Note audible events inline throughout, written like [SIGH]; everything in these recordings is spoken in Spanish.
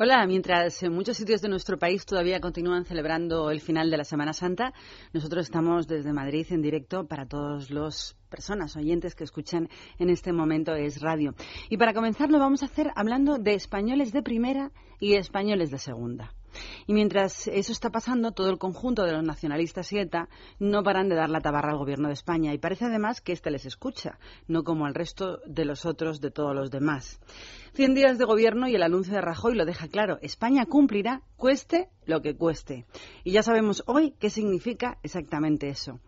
Hola, mientras en muchos sitios de nuestro país todavía continúan celebrando el final de la Semana Santa, nosotros estamos desde Madrid en directo para todos los personas oyentes que escuchan en este momento es radio. Y para comenzar lo vamos a hacer hablando de españoles de primera y españoles de segunda. Y mientras eso está pasando, todo el conjunto de los nacionalistas y ETA no paran de dar la tabarra al gobierno de España y parece además que éste les escucha, no como al resto de los otros de todos los demás. Cien días de gobierno y el anuncio de Rajoy lo deja claro. España cumplirá, cueste lo que cueste. Y ya sabemos hoy qué significa exactamente eso.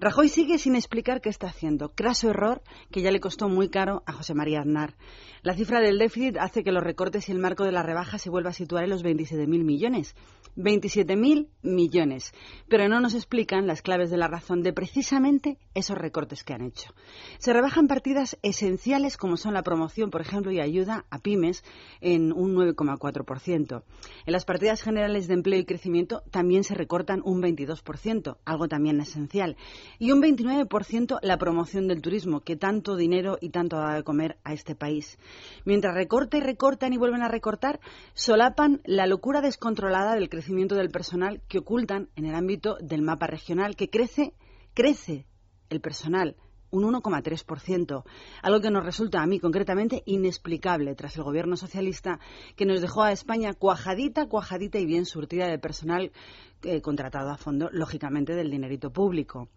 Rajoy sigue sin explicar qué está haciendo. Craso error que ya le costó muy caro a José María Aznar. La cifra del déficit hace que los recortes y el marco de la rebaja se vuelva a situar en los 27.000 millones. 27.000 millones. Pero no nos explican las claves de la razón de precisamente esos recortes que han hecho. Se rebajan partidas esenciales como son la promoción, por ejemplo, y ayuda a pymes en un 9,4%. En las partidas generales de empleo y crecimiento también se recortan un 22%, algo también esencial. Y un 29% la promoción del turismo, que tanto dinero y tanto da de comer a este país. Mientras recorta y recortan y vuelven a recortar, solapan la locura descontrolada del crecimiento del personal que ocultan en el ámbito del mapa regional, que crece, crece el personal un 1,3%, algo que nos resulta a mí concretamente inexplicable tras el gobierno socialista que nos dejó a España cuajadita, cuajadita y bien surtida de personal eh, contratado a fondo, lógicamente, del dinerito público.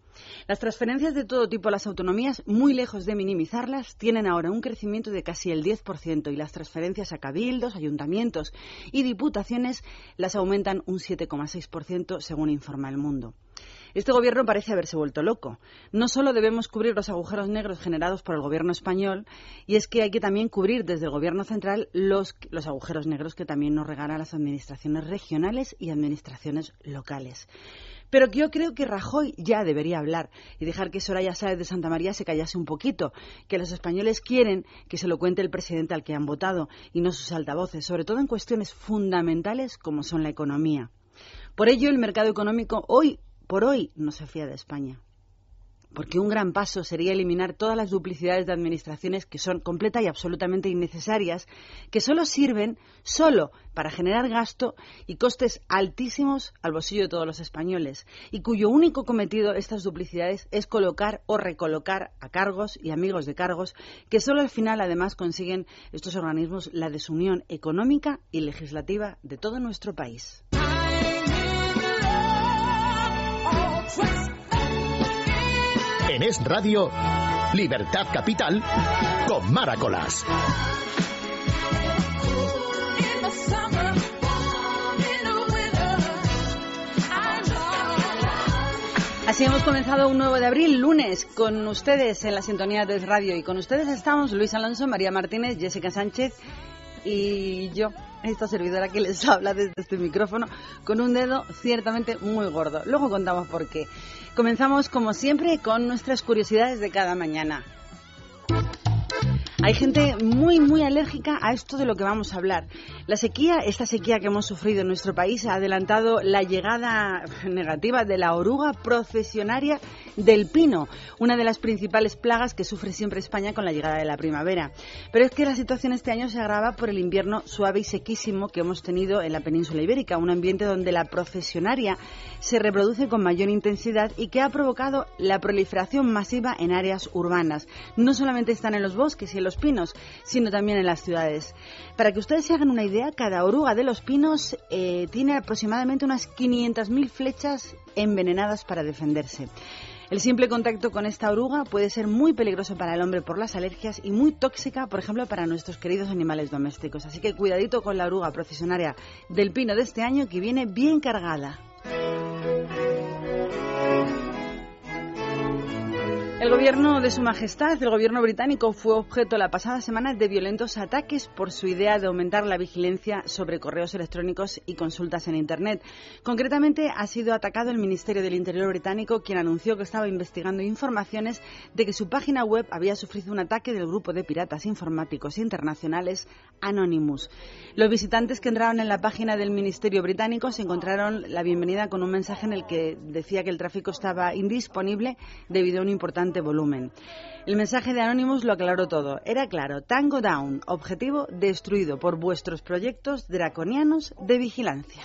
Las transferencias de todo tipo a las autonomías, muy lejos de minimizarlas, tienen ahora un crecimiento de casi el 10% y las transferencias a cabildos, ayuntamientos y diputaciones las aumentan un 7,6% según informa El Mundo. Este gobierno parece haberse vuelto loco. No solo debemos cubrir los agujeros negros generados por el gobierno español, y es que hay que también cubrir desde el gobierno central los, los agujeros negros que también nos regalan las administraciones regionales y administraciones locales. Pero yo creo que Rajoy ya debería hablar y dejar que Soraya Sáez de Santa María se callase un poquito, que los españoles quieren que se lo cuente el presidente al que han votado y no sus altavoces, sobre todo en cuestiones fundamentales como son la economía. Por ello, el mercado económico hoy por hoy no se fía de España. Porque un gran paso sería eliminar todas las duplicidades de administraciones que son completa y absolutamente innecesarias, que solo sirven solo para generar gasto y costes altísimos al bolsillo de todos los españoles, y cuyo único cometido estas duplicidades es colocar o recolocar a cargos y amigos de cargos, que solo al final además consiguen estos organismos la desunión económica y legislativa de todo nuestro país. En Es Radio, Libertad Capital, con Maracolas. Así hemos comenzado un nuevo de abril, lunes, con ustedes en la sintonía de Radio. Y con ustedes estamos Luis Alonso, María Martínez, Jessica Sánchez y yo, esta servidora que les [LAUGHS] habla desde este micrófono, con un dedo ciertamente muy gordo. Luego contamos por qué. Comenzamos, como siempre, con nuestras curiosidades de cada mañana. Hay gente muy, muy alérgica a esto de lo que vamos a hablar. La sequía, esta sequía que hemos sufrido en nuestro país, ha adelantado la llegada [LAUGHS] negativa de la oruga procesionaria del pino, una de las principales plagas que sufre siempre España con la llegada de la primavera. Pero es que la situación este año se agrava por el invierno suave y sequísimo que hemos tenido en la península ibérica, un ambiente donde la procesionaria se reproduce con mayor intensidad y que ha provocado la proliferación masiva en áreas urbanas. No solamente están en los bosques y en los pinos, sino también en las ciudades. Para que ustedes se hagan una idea, cada oruga de los pinos eh, tiene aproximadamente unas 500.000 flechas envenenadas para defenderse. El simple contacto con esta oruga puede ser muy peligroso para el hombre por las alergias y muy tóxica, por ejemplo, para nuestros queridos animales domésticos. Así que cuidadito con la oruga procesionaria del pino de este año que viene bien cargada. El gobierno de Su Majestad, el gobierno británico, fue objeto la pasada semana de violentos ataques por su idea de aumentar la vigilancia sobre correos electrónicos y consultas en Internet. Concretamente, ha sido atacado el Ministerio del Interior británico, quien anunció que estaba investigando informaciones de que su página web había sufrido un ataque del grupo de piratas informáticos internacionales Anonymous. Los visitantes que entraron en la página del Ministerio británico se encontraron la bienvenida con un mensaje en el que decía que el tráfico estaba indisponible debido a un importante volumen. El mensaje de Anonymous lo aclaró todo. Era claro, Tango Down, objetivo destruido por vuestros proyectos draconianos de vigilancia.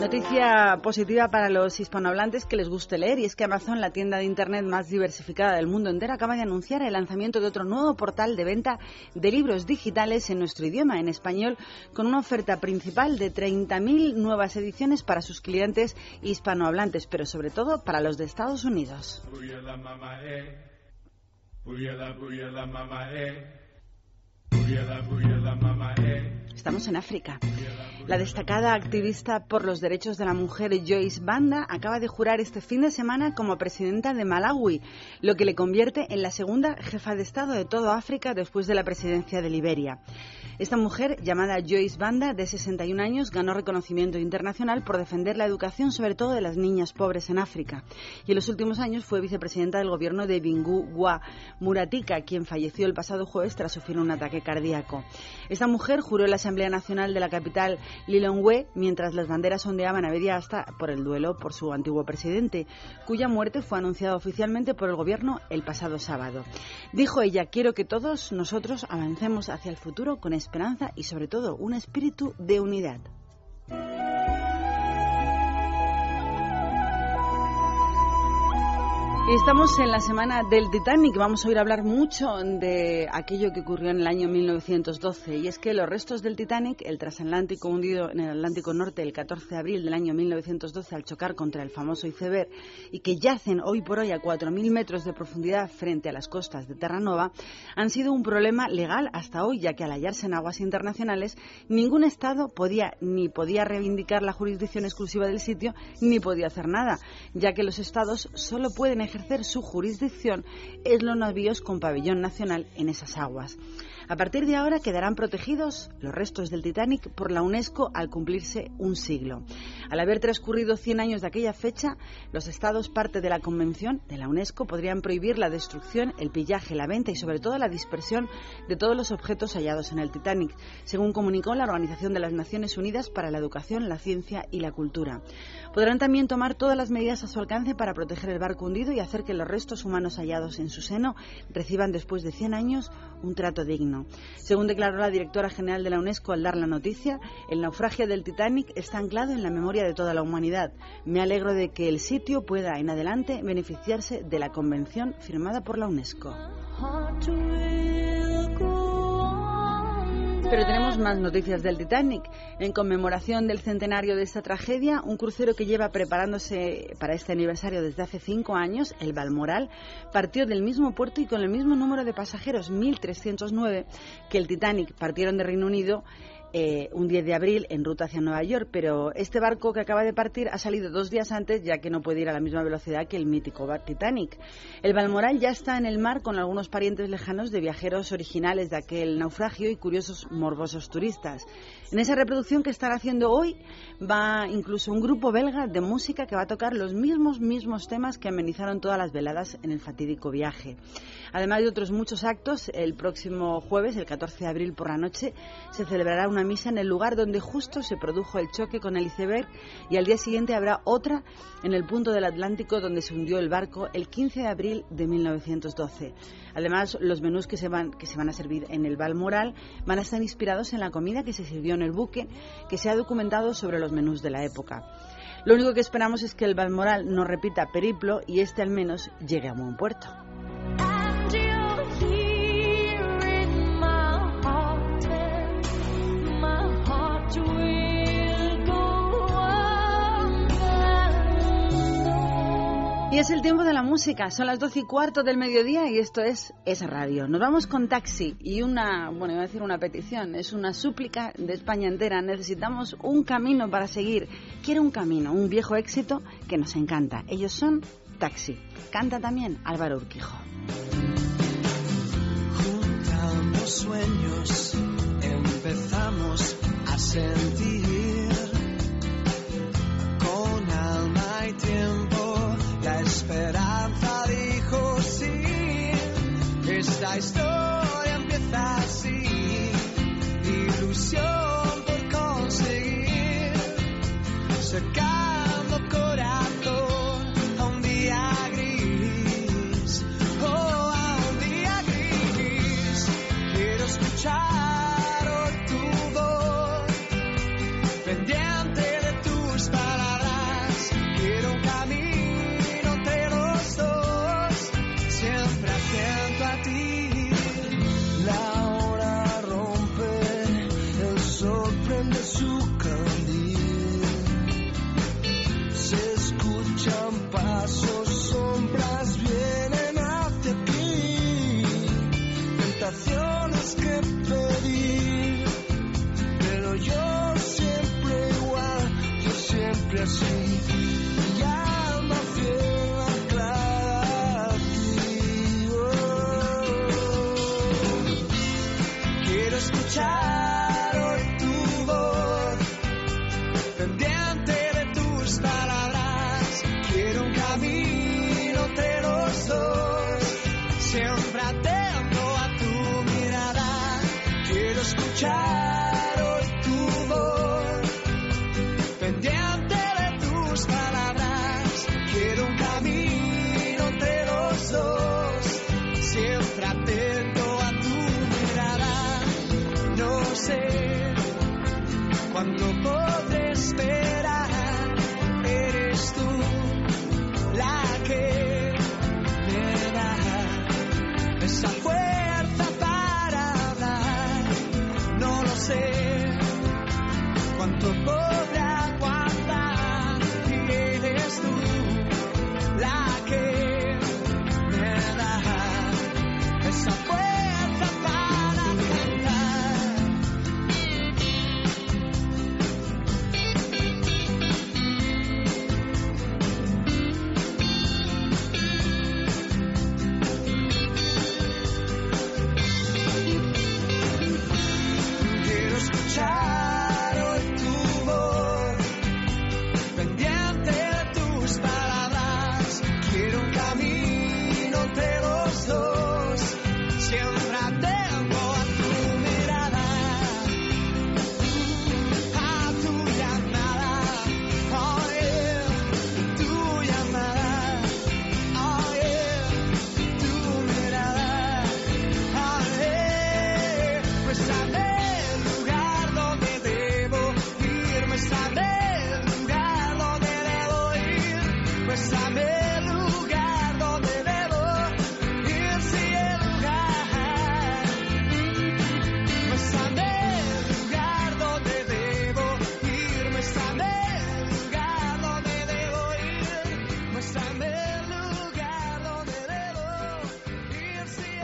Noticia positiva para los hispanohablantes que les guste leer y es que Amazon, la tienda de Internet más diversificada del mundo entero, acaba de anunciar el lanzamiento de otro nuevo portal de venta de libros digitales en nuestro idioma, en español, con una oferta principal de 30.000 nuevas ediciones para sus clientes hispanohablantes, pero sobre todo para los de Estados Unidos. Estamos en África. La destacada activista por los derechos de la mujer Joyce Banda acaba de jurar este fin de semana como presidenta de Malawi, lo que le convierte en la segunda jefa de Estado de toda África después de la presidencia de Liberia. Esta mujer, llamada Joyce Banda, de 61 años, ganó reconocimiento internacional por defender la educación, sobre todo de las niñas pobres en África. Y en los últimos años fue vicepresidenta del gobierno de Bingu Wa Muratika, quien falleció el pasado jueves tras sufrir un ataque cardíaco. Esta mujer juró en la Asamblea Nacional de la capital Lilongwe mientras las banderas ondeaban a media hasta por el duelo por su antiguo presidente, cuya muerte fue anunciada oficialmente por el gobierno el pasado sábado. Dijo ella, quiero que todos nosotros avancemos hacia el futuro con esperanza y sobre todo un espíritu de unidad. Estamos en la semana del Titanic. Vamos a oír hablar mucho de aquello que ocurrió en el año 1912. Y es que los restos del Titanic, el transatlántico hundido en el Atlántico Norte el 14 de abril del año 1912 al chocar contra el famoso iceberg y que yacen hoy por hoy a 4.000 metros de profundidad frente a las costas de Terranova, han sido un problema legal hasta hoy, ya que al hallarse en aguas internacionales, ningún Estado podía ni podía reivindicar la jurisdicción exclusiva del sitio ni podía hacer nada, ya que los Estados solo pueden ejercer ejercer su jurisdicción es los navíos con pabellón nacional en esas aguas. A partir de ahora quedarán protegidos los restos del Titanic por la UNESCO al cumplirse un siglo. Al haber transcurrido 100 años de aquella fecha, los Estados parte de la Convención de la UNESCO podrían prohibir la destrucción, el pillaje, la venta y sobre todo la dispersión de todos los objetos hallados en el Titanic, según comunicó la Organización de las Naciones Unidas para la Educación, la Ciencia y la Cultura. Podrán también tomar todas las medidas a su alcance para proteger el barco hundido y hacer que los restos humanos hallados en su seno reciban después de 100 años un trato digno. Según declaró la directora general de la UNESCO al dar la noticia, el naufragio del Titanic está anclado en la memoria de toda la humanidad. Me alegro de que el sitio pueda en adelante beneficiarse de la convención firmada por la UNESCO. Pero tenemos más noticias del Titanic. En conmemoración del centenario de esta tragedia, un crucero que lleva preparándose para este aniversario desde hace cinco años, el Balmoral, partió del mismo puerto y con el mismo número de pasajeros, 1.309, que el Titanic partieron de Reino Unido eh, un 10 de abril en ruta hacia Nueva York, pero este barco que acaba de partir ha salido dos días antes ya que no puede ir a la misma velocidad que el mítico Titanic. El Balmoral ya está en el mar con algunos parientes lejanos de viajeros originales de aquel naufragio y curiosos morbosos turistas. En esa reproducción que están haciendo hoy va incluso un grupo belga de música que va a tocar los mismos mismos temas que amenizaron todas las veladas en el fatídico viaje. Además de otros muchos actos, el próximo jueves, el 14 de abril por la noche, se celebrará una misa en el lugar donde justo se produjo el choque con el iceberg y al día siguiente habrá otra en el punto del Atlántico donde se hundió el barco el 15 de abril de 1912. Además, los menús que se van, que se van a servir en el Balmoral van a estar inspirados en la comida que se sirvió en el buque, que se ha documentado sobre los menús de la época. Lo único que esperamos es que el Balmoral no repita periplo y este al menos llegue a buen puerto. Y es el tiempo de la música, son las doce y cuarto del mediodía y esto es esa radio. Nos vamos con taxi y una, bueno, iba a decir una petición, es una súplica de España entera. Necesitamos un camino para seguir. Quiero un camino, un viejo éxito que nos encanta. Ellos son taxi. Canta también Álvaro Urquijo. Juntamos sueños, empezamos a sentir con alma y tiempo Esta historia empieza así, ilusión por conseguir, sacando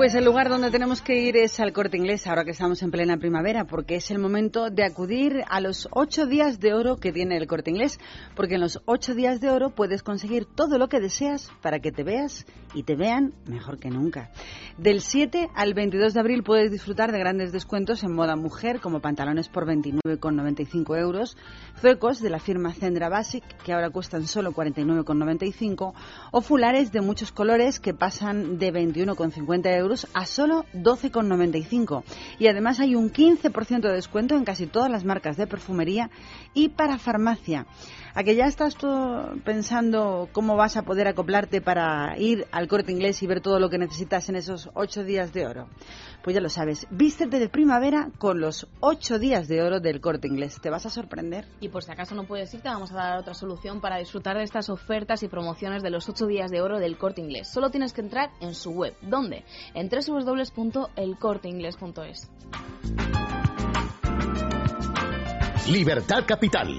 Pues el lugar donde tenemos que ir es al corte inglés, ahora que estamos en plena primavera, porque es el momento de acudir a los ocho días de oro que tiene el corte inglés, porque en los ocho días de oro puedes conseguir todo lo que deseas para que te veas y te vean mejor que nunca. Del 7 al 22 de abril puedes disfrutar de grandes descuentos en moda mujer, como pantalones por 29,95 euros, zuecos de la firma Zendra Basic, que ahora cuestan solo 49,95, o fulares de muchos colores que pasan de 21,50 euros a solo 12,95. Y además hay un 15% de descuento en casi todas las marcas de perfumería y para farmacia. ¿A que ya estás tú pensando cómo vas a poder acoplarte para ir al corte inglés y ver todo lo que necesitas en esos ocho días de oro? Pues ya lo sabes, vístete de primavera con los ocho días de oro del corte inglés. Te vas a sorprender. Y por si acaso no puedes ir, te vamos a dar otra solución para disfrutar de estas ofertas y promociones de los 8 días de oro del Corte Inglés. Solo tienes que entrar en su web. ¿Dónde? En www.elcorteingles.es. Libertad Capital,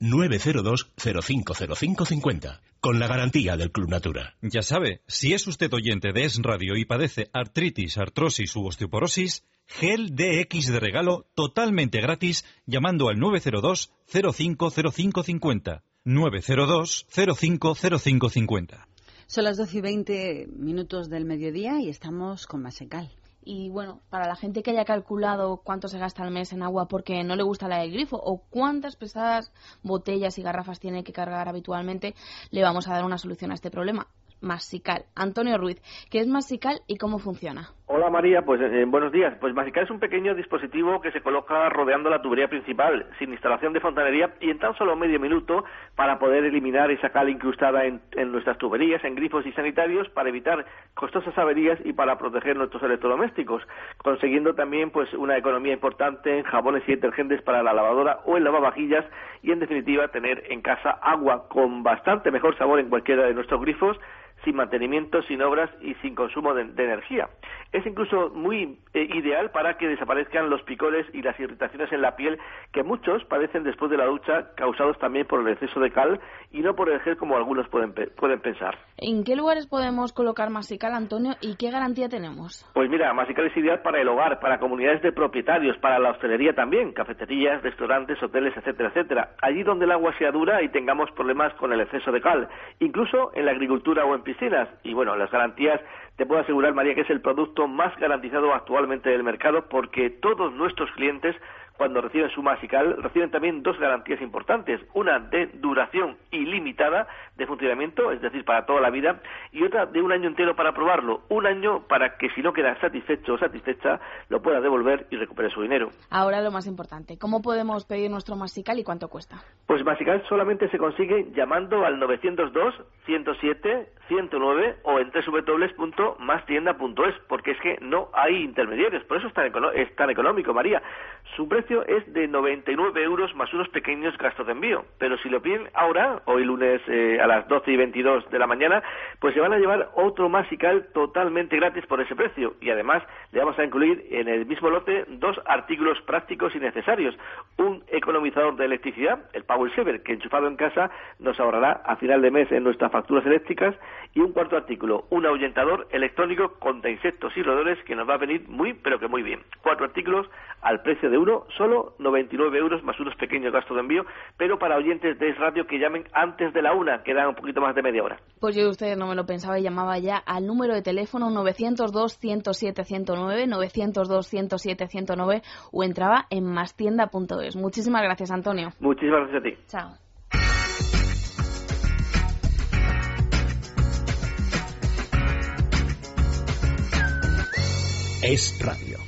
902 050550. Con la garantía del Club Natura. Ya sabe, si es usted oyente de Es Radio y padece artritis, artrosis u osteoporosis, gel DX de regalo totalmente gratis llamando al 902 050550. 902 050550. Son las 12 y 20 minutos del mediodía y estamos con Masecal. Y bueno, para la gente que haya calculado cuánto se gasta al mes en agua porque no le gusta la del grifo o cuántas pesadas botellas y garrafas tiene que cargar habitualmente, le vamos a dar una solución a este problema. Masical. Antonio Ruiz, ¿qué es Masical y cómo funciona? Hola María, pues eh, buenos días. Pues Masical es un pequeño dispositivo que se coloca rodeando la tubería principal, sin instalación de fontanería y en tan solo medio minuto para poder eliminar esa cal incrustada en, en nuestras tuberías, en grifos y sanitarios, para evitar costosas averías y para proteger nuestros electrodomésticos, consiguiendo también pues una economía importante en jabones y detergentes para la lavadora o el lavavajillas y en definitiva tener en casa agua con bastante mejor sabor en cualquiera de nuestros grifos sin mantenimiento, sin obras y sin consumo de, de energía. Es incluso muy eh, ideal para que desaparezcan los picores y las irritaciones en la piel que muchos padecen después de la ducha, causados también por el exceso de cal y no por el gel como algunos pueden, pueden pensar. ¿En qué lugares podemos colocar Masical, Antonio, y qué garantía tenemos? Pues mira, Masical es ideal para el hogar, para comunidades de propietarios, para la hostelería también, cafeterías, restaurantes, hoteles, etcétera, etcétera. Allí donde el agua sea dura y tengamos problemas con el exceso de cal, incluso en la agricultura o en piscinas. Y bueno, las garantías, te puedo asegurar, María, que es el producto más garantizado actualmente del mercado porque todos nuestros clientes cuando reciben su Masical, reciben también dos garantías importantes. Una de duración ilimitada de funcionamiento, es decir, para toda la vida, y otra de un año entero para probarlo. Un año para que si no queda satisfecho o satisfecha, lo pueda devolver y recupere su dinero. Ahora lo más importante, ¿cómo podemos pedir nuestro Masical y cuánto cuesta? Pues Masical solamente se consigue llamando al 902 107 109 o en www.mastienda.es, porque es que no hay intermediarios, por eso es tan, es tan económico, María. Su precio es de 99 euros más unos pequeños gastos de envío, pero si lo piden ahora, hoy lunes eh, a las 12 y 22 de la mañana, pues se van a llevar otro Masical totalmente gratis por ese precio. Y además le vamos a incluir en el mismo lote dos artículos prácticos y necesarios, un economizador de electricidad, el Power Saver, que enchufado en casa nos ahorrará a final de mes en nuestras facturas eléctricas. Y un cuarto artículo, un ahuyentador electrónico contra insectos y roedores que nos va a venir muy pero que muy bien. Cuatro artículos al precio de uno, solo 99 euros más unos pequeños gastos de envío, pero para oyentes de Es Radio que llamen antes de la una, que dan un poquito más de media hora. Pues yo usted no me lo pensaba y llamaba ya al número de teléfono 902-107-109, 902-107-109 o entraba en mastienda.es. Muchísimas gracias, Antonio. Muchísimas gracias a ti. Chao. Es radio.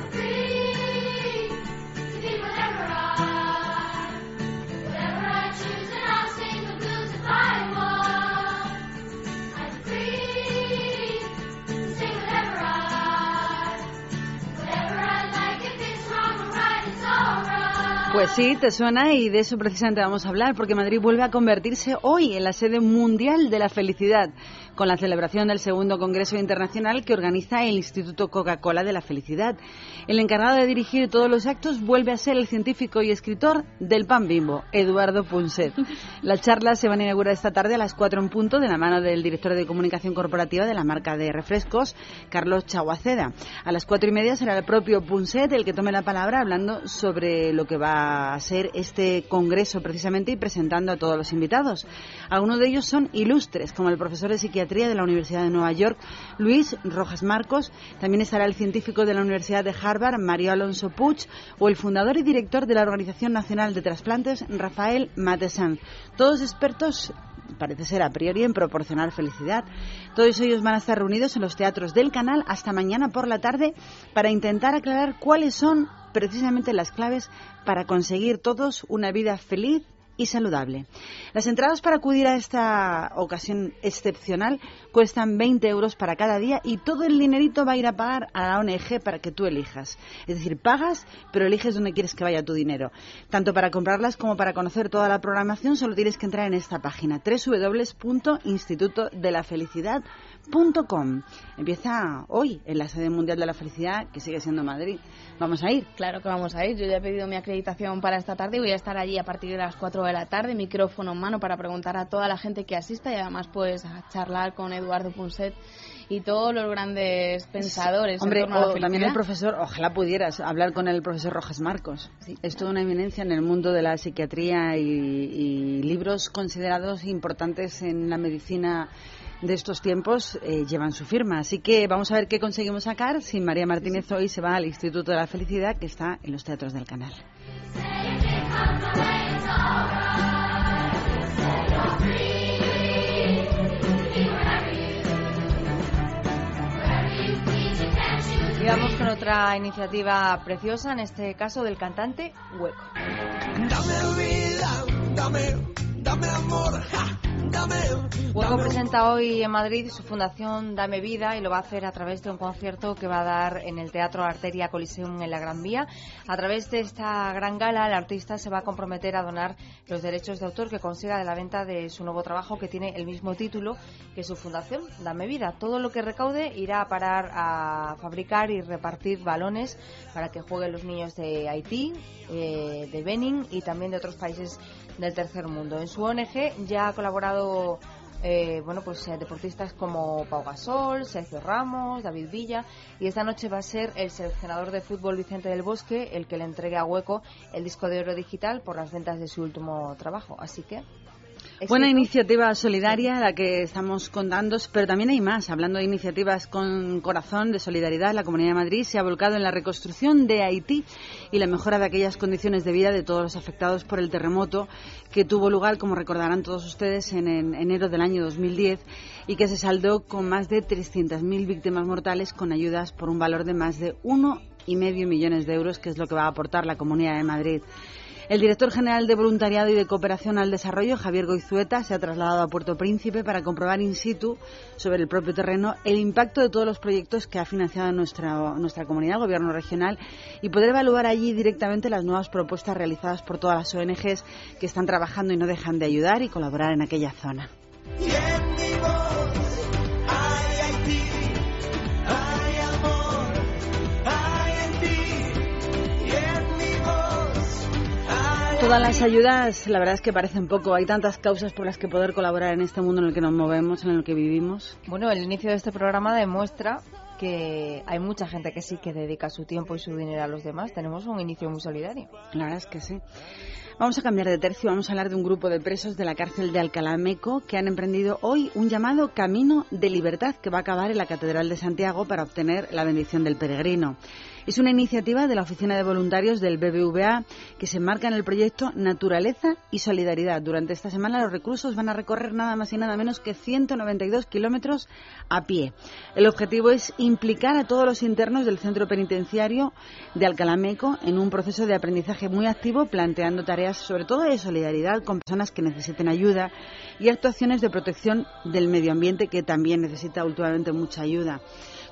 Pues sí, te suena y de eso precisamente vamos a hablar, porque Madrid vuelve a convertirse hoy en la sede mundial de la felicidad, con la celebración del segundo Congreso Internacional que organiza el Instituto Coca-Cola de la Felicidad. El encargado de dirigir todos los actos vuelve a ser el científico y escritor del pan bimbo, Eduardo Punset. [LAUGHS] La charla se van a inaugurar esta tarde a las 4 en punto de la mano del director de comunicación corporativa de la marca de refrescos, Carlos Chaguaceda. A las cuatro y media será el propio Punset el que tome la palabra hablando sobre lo que va a ser este congreso precisamente y presentando a todos los invitados. Algunos de ellos son ilustres, como el profesor de psiquiatría de la Universidad de Nueva York, Luis Rojas Marcos. También estará el científico de la Universidad de Harvard, Mario Alonso Puig, o el fundador y director de la Organización Nacional de Trasplantes, Rafael Matesan. Todos expertos parece ser a priori en proporcionar felicidad. Todos ellos van a estar reunidos en los teatros del canal hasta mañana por la tarde para intentar aclarar cuáles son precisamente las claves para conseguir todos una vida feliz y saludable. Las entradas para acudir a esta ocasión excepcional cuestan 20 euros para cada día y todo el dinerito va a ir a pagar a la ONG para que tú elijas. Es decir, pagas, pero eliges dónde quieres que vaya tu dinero. Tanto para comprarlas como para conocer toda la programación, solo tienes que entrar en esta página www.institutodelafelicidad.com www.madridfeliz.com. Empieza hoy en la sede mundial de la felicidad, que sigue siendo Madrid. Vamos a ir. Claro que vamos a ir. Yo ya he pedido mi acreditación para esta tarde y voy a estar allí a partir de las 4 de la tarde, micrófono en mano para preguntar a toda la gente que asista y además pues a charlar con Eduardo Punset y todos los grandes pensadores. Hombre, en torno a la o también el profesor, ojalá pudieras hablar con el profesor Rojas Marcos. Es toda una eminencia en el mundo de la psiquiatría y, y libros considerados importantes en la medicina de estos tiempos eh, llevan su firma. Así que vamos a ver qué conseguimos sacar si María Martínez hoy se va al Instituto de la Felicidad, que está en los teatros del canal. Y vamos con otra iniciativa preciosa, en este caso del cantante Hueco. Dame vida, dame, dame amor, ja, dame. Hueco presenta hoy en Madrid su fundación Dame Vida y lo va a hacer a través de un concierto que va a dar en el Teatro Arteria Coliseum en la Gran Vía. A través de esta gran gala, el artista se va a comprometer a donar los derechos de autor que consiga de la venta de su nuevo trabajo que tiene el mismo título que su fundación Dame Vida. Todo lo que recaude irá a parar a fabricar y repartir balones para que jueguen los niños de Haití, eh, de Benin y también de otros países del tercer mundo. En su ONG ya ha colaborado eh, bueno, pues eh, deportistas como Pau Gasol, Sergio Ramos, David Villa y esta noche va a ser el seleccionador de fútbol Vicente del Bosque el que le entregue a Hueco el disco de oro digital por las ventas de su último trabajo. Así que Buena iniciativa solidaria la que estamos contando, pero también hay más. Hablando de iniciativas con corazón de solidaridad, la Comunidad de Madrid se ha volcado en la reconstrucción de Haití y la mejora de aquellas condiciones de vida de todos los afectados por el terremoto que tuvo lugar, como recordarán todos ustedes, en, en enero del año 2010 y que se saldó con más de 300.000 víctimas mortales con ayudas por un valor de más de uno y medio millones de euros, que es lo que va a aportar la Comunidad de Madrid. El director general de Voluntariado y de Cooperación al Desarrollo, Javier Goizueta, se ha trasladado a Puerto Príncipe para comprobar in situ, sobre el propio terreno, el impacto de todos los proyectos que ha financiado nuestra, nuestra comunidad, el Gobierno regional, y poder evaluar allí directamente las nuevas propuestas realizadas por todas las ONGs que están trabajando y no dejan de ayudar y colaborar en aquella zona. Todas las ayudas, la verdad es que parecen poco. Hay tantas causas por las que poder colaborar en este mundo en el que nos movemos, en el que vivimos. Bueno, el inicio de este programa demuestra que hay mucha gente que sí que dedica su tiempo y su dinero a los demás. Tenemos un inicio muy solidario. La verdad es que sí. Vamos a cambiar de tercio, vamos a hablar de un grupo de presos de la cárcel de Alcalá-Meco que han emprendido hoy un llamado Camino de Libertad que va a acabar en la Catedral de Santiago para obtener la bendición del peregrino. Es una iniciativa de la Oficina de Voluntarios del BBVA que se enmarca en el proyecto Naturaleza y Solidaridad. Durante esta semana los reclusos van a recorrer nada más y nada menos que 192 kilómetros a pie. El objetivo es implicar a todos los internos del centro penitenciario de Alcalameco en un proceso de aprendizaje muy activo, planteando tareas sobre todo de solidaridad con personas que necesiten ayuda y actuaciones de protección del medio ambiente que también necesita últimamente mucha ayuda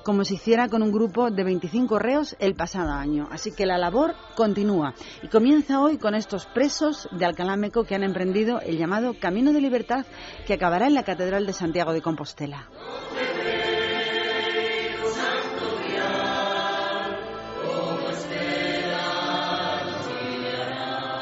como se hiciera con un grupo de 25 reos el pasado año. Así que la labor continúa y comienza hoy con estos presos de Alcalámeco que han emprendido el llamado Camino de Libertad que acabará en la Catedral de Santiago de Compostela.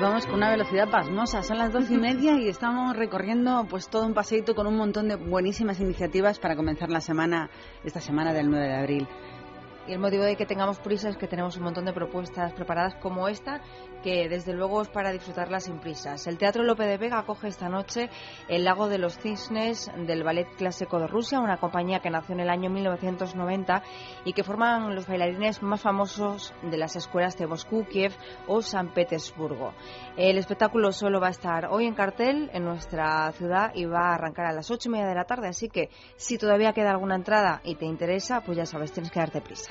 Vamos con una velocidad pasmosa. Son las doce y [LAUGHS] media y estamos recorriendo pues todo un paseíto con un montón de buenísimas iniciativas para comenzar la semana, esta semana del 9 de abril. Y el motivo de que tengamos prisa es que tenemos un montón de propuestas preparadas como esta, que desde luego es para disfrutarlas sin prisas. El Teatro Lope de Vega acoge esta noche El Lago de los Cisnes del Ballet Clásico de Rusia, una compañía que nació en el año 1990 y que forman los bailarines más famosos de las escuelas de Moscú, Kiev o San Petersburgo. El espectáculo solo va a estar hoy en cartel en nuestra ciudad y va a arrancar a las ocho y media de la tarde, así que si todavía queda alguna entrada y te interesa, pues ya sabes, tienes que darte prisa.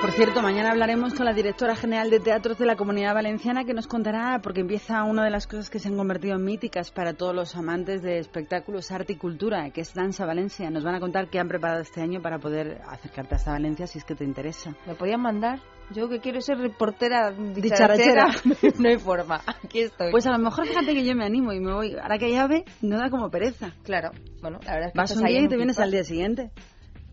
Por cierto, mañana hablaremos con la directora general de teatros de la Comunidad Valenciana que nos contará, porque empieza una de las cosas que se han convertido en míticas para todos los amantes de espectáculos, arte y cultura, que es Danza Valencia. Nos van a contar qué han preparado este año para poder acercarte hasta Valencia si es que te interesa. ¿Me podían mandar? Yo que quiero ser reportera Dicharachera. dicharachera, [LAUGHS] no hay forma. Aquí estoy. Pues a lo mejor fíjate que yo me animo y me voy. Ahora que hay ave, no da como pereza. claro, bueno, la verdad es que Vas un día y te vienes al día siguiente.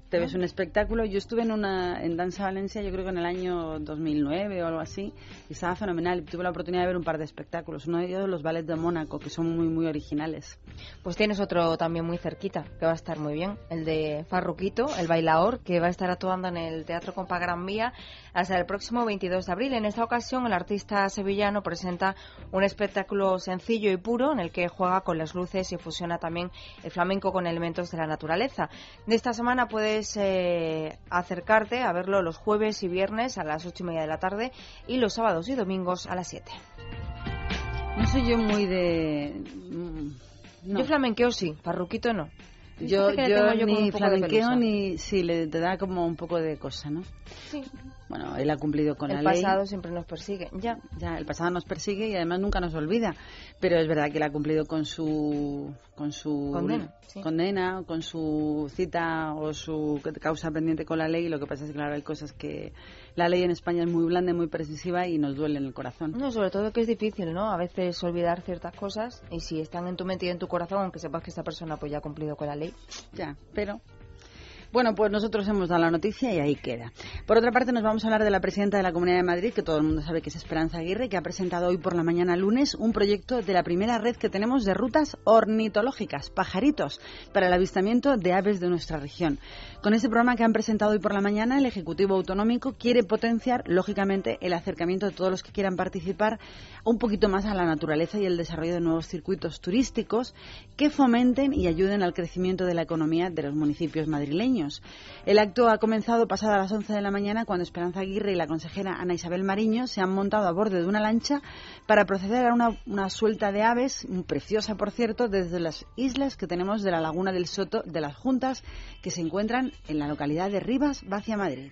Te ves un espectáculo. Yo estuve en una en Danza Valencia, yo creo que en el año 2009 o algo así, y estaba fenomenal. Tuve la oportunidad de ver un par de espectáculos. Uno de ellos los ballets de Mónaco, que son muy muy originales. Pues tienes otro también muy cerquita, que va a estar muy bien, el de Farruquito, el bailaor, que va a estar actuando en el Teatro Compa Gran Vía hasta el próximo 22 de abril. En esta ocasión, el artista sevillano presenta un espectáculo sencillo y puro en el que juega con las luces y fusiona también el flamenco con elementos de la naturaleza. De esta semana puedes eh, acercarte a verlo los jueves y viernes a las ocho y media de la tarde y los sábados y domingos a las 7. No soy yo muy de... mm, no. Yo flamenqueo sí, Farruquito no. Yo, yo yo ni flamenqueo ni... Sí, le te da como un poco de cosa, ¿no? Sí. Bueno, él ha cumplido con el la ley. pasado siempre nos persigue. Ya. Ya, el pasado nos persigue y además nunca nos olvida. Pero es verdad que él ha cumplido con su con su Condena, sí. condena, con su cita o su causa pendiente con la ley. Lo que pasa es que claro hay cosas que la ley en España es muy blanda y muy permisiva y nos duele en el corazón. No, sobre todo que es difícil, ¿no? A veces olvidar ciertas cosas y si están en tu mente y en tu corazón, aunque sepas que esta persona pues ya ha cumplido con la ley. Ya, pero bueno, pues nosotros hemos dado la noticia y ahí queda. Por otra parte, nos vamos a hablar de la presidenta de la Comunidad de Madrid, que todo el mundo sabe que es Esperanza Aguirre, que ha presentado hoy por la mañana lunes un proyecto de la primera red que tenemos de rutas ornitológicas, pajaritos, para el avistamiento de aves de nuestra región. Con este programa que han presentado hoy por la mañana, el Ejecutivo Autonómico quiere potenciar, lógicamente, el acercamiento de todos los que quieran participar un poquito más a la naturaleza y el desarrollo de nuevos circuitos turísticos que fomenten y ayuden al crecimiento de la economía de los municipios madrileños. El acto ha comenzado pasada las 11 de la mañana cuando Esperanza Aguirre y la consejera Ana Isabel Mariño se han montado a borde de una lancha para proceder a una, suelta de aves, preciosa por cierto, desde las islas que tenemos de la laguna del Soto de las Juntas que se encuentran en la localidad de Rivas, Vacia Madrid.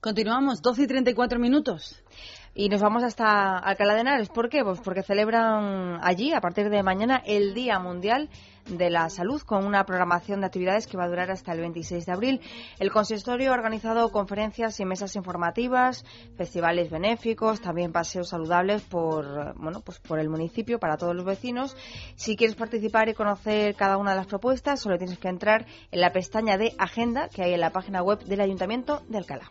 Continuamos, 12 y 34 minutos. Y nos vamos hasta Alcalá de Henares. ¿Por qué? Pues porque celebran allí, a partir de mañana, el Día Mundial de la Salud, con una programación de actividades que va a durar hasta el 26 de abril. El consistorio ha organizado conferencias y mesas informativas, festivales benéficos, también paseos saludables por, bueno, pues por el municipio para todos los vecinos. Si quieres participar y conocer cada una de las propuestas, solo tienes que entrar en la pestaña de Agenda que hay en la página web del Ayuntamiento de Alcalá.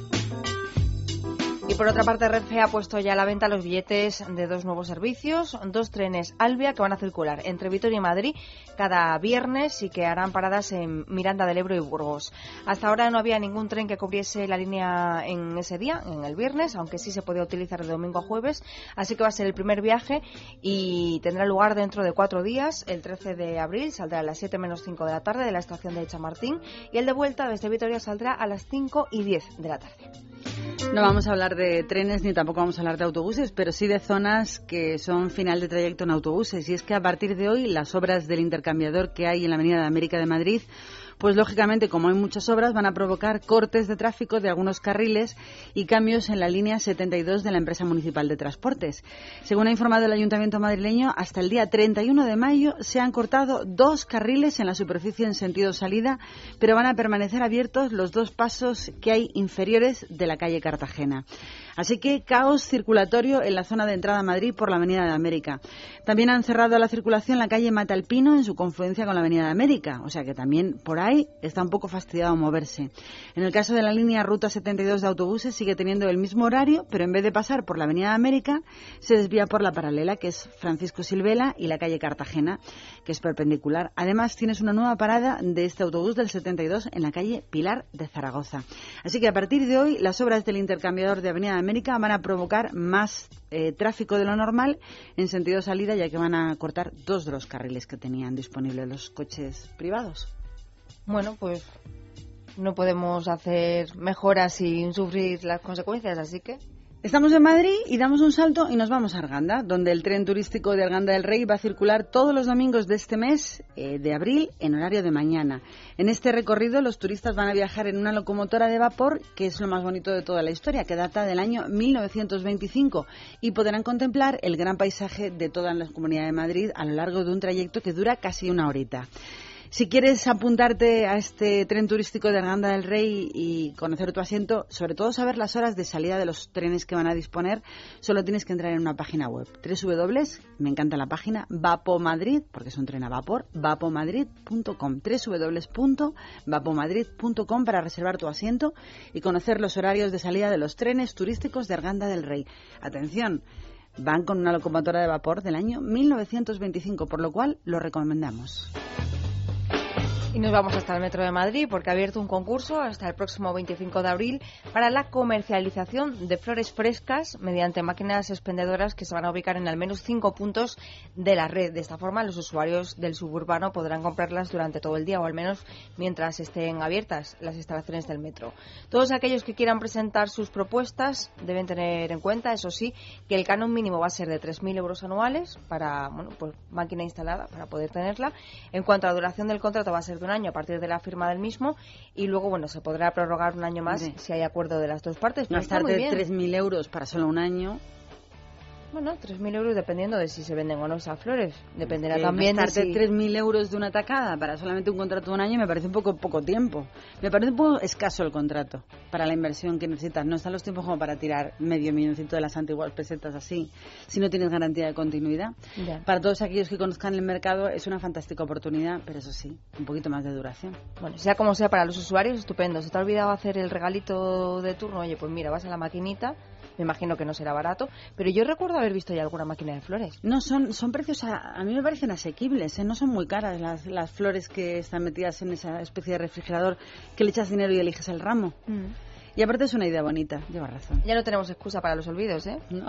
Y por otra parte, Renfe ha puesto ya a la venta los billetes de dos nuevos servicios, dos trenes Albia que van a circular entre Vitoria y Madrid cada viernes y que harán paradas en Miranda del Ebro y Burgos. Hasta ahora no había ningún tren que cubriese la línea en ese día, en el viernes, aunque sí se podía utilizar de domingo a jueves, así que va a ser el primer viaje y tendrá lugar dentro de cuatro días. El 13 de abril saldrá a las 7 menos 5 de la tarde de la estación de Chamartín y el de vuelta desde Vitoria saldrá a las 5 y 10 de la tarde. No vamos a hablar de trenes ni tampoco vamos a hablar de autobuses, pero sí de zonas que son final de trayecto en autobuses. Y es que a partir de hoy las obras del intercambiador que hay en la Avenida de América de Madrid pues lógicamente, como hay muchas obras, van a provocar cortes de tráfico de algunos carriles y cambios en la línea 72 de la empresa municipal de transportes. Según ha informado el Ayuntamiento madrileño, hasta el día 31 de mayo se han cortado dos carriles en la superficie en sentido salida, pero van a permanecer abiertos los dos pasos que hay inferiores de la calle Cartagena. Así que caos circulatorio en la zona de entrada a Madrid por la Avenida de América. También han cerrado la circulación la calle Matalpino en su confluencia con la Avenida de América, o sea que también por ahí está un poco fastidiado moverse. En el caso de la línea Ruta 72 de autobuses sigue teniendo el mismo horario, pero en vez de pasar por la Avenida de América, se desvía por la paralela, que es Francisco Silvela, y la calle Cartagena, que es perpendicular. Además, tienes una nueva parada de este autobús del 72 en la calle Pilar de Zaragoza. Así que a partir de hoy, las obras del intercambiador de Avenida América van a provocar más eh, tráfico de lo normal en sentido salida, ya que van a cortar dos de los carriles que tenían disponibles los coches privados. Bueno, pues no podemos hacer mejoras sin sufrir las consecuencias, así que Estamos en Madrid y damos un salto y nos vamos a Arganda, donde el tren turístico de Arganda del Rey va a circular todos los domingos de este mes eh, de abril en horario de mañana. En este recorrido los turistas van a viajar en una locomotora de vapor, que es lo más bonito de toda la historia, que data del año 1925 y podrán contemplar el gran paisaje de toda la comunidad de Madrid a lo largo de un trayecto que dura casi una horita. Si quieres apuntarte a este tren turístico de Arganda del Rey y conocer tu asiento, sobre todo saber las horas de salida de los trenes que van a disponer, solo tienes que entrar en una página web. www, me encanta la página, Vapomadrid, porque es un tren a vapor, vapomadrid.com. www.vapomadrid.com para reservar tu asiento y conocer los horarios de salida de los trenes turísticos de Arganda del Rey. Atención, van con una locomotora de vapor del año 1925, por lo cual lo recomendamos. Y nos vamos hasta el Metro de Madrid porque ha abierto un concurso hasta el próximo 25 de abril para la comercialización de flores frescas mediante máquinas expendedoras que se van a ubicar en al menos cinco puntos de la red. De esta forma, los usuarios del suburbano podrán comprarlas durante todo el día o al menos mientras estén abiertas las instalaciones del metro. Todos aquellos que quieran presentar sus propuestas deben tener en cuenta, eso sí, que el canon mínimo va a ser de 3.000 euros anuales para bueno, pues, máquina instalada para poder tenerla. En cuanto a la duración del contrato, va a ser de un año a partir de la firma del mismo y luego, bueno, se podrá prorrogar un año más si hay acuerdo de las dos partes. Gastarte bien. 3.000 euros para solo un año. Bueno, 3.000 euros dependiendo de si se venden o no esas flores. Dependerá también de si... 3.000 euros de una tacada para solamente un contrato de un año me parece un poco poco tiempo. Me parece un poco escaso el contrato para la inversión que necesitas. No están los tiempos como para tirar medio milloncito de las antiguas pesetas así, si no tienes garantía de continuidad. Ya. Para todos aquellos que conozcan el mercado es una fantástica oportunidad, pero eso sí, un poquito más de duración. Bueno, sea como sea, para los usuarios, estupendo. ¿Se te ha olvidado hacer el regalito de turno? Oye, pues mira, vas a la maquinita. Me imagino que no será barato. Pero yo recuerdo haber visto ya alguna máquina de flores. No, son, son precios, a, a mí me parecen asequibles, ¿eh? no son muy caras las, las flores que están metidas en esa especie de refrigerador que le echas dinero y eliges el ramo. Y aparte es una idea bonita, lleva razón. Ya no tenemos excusa para los olvidos, ¿eh? No.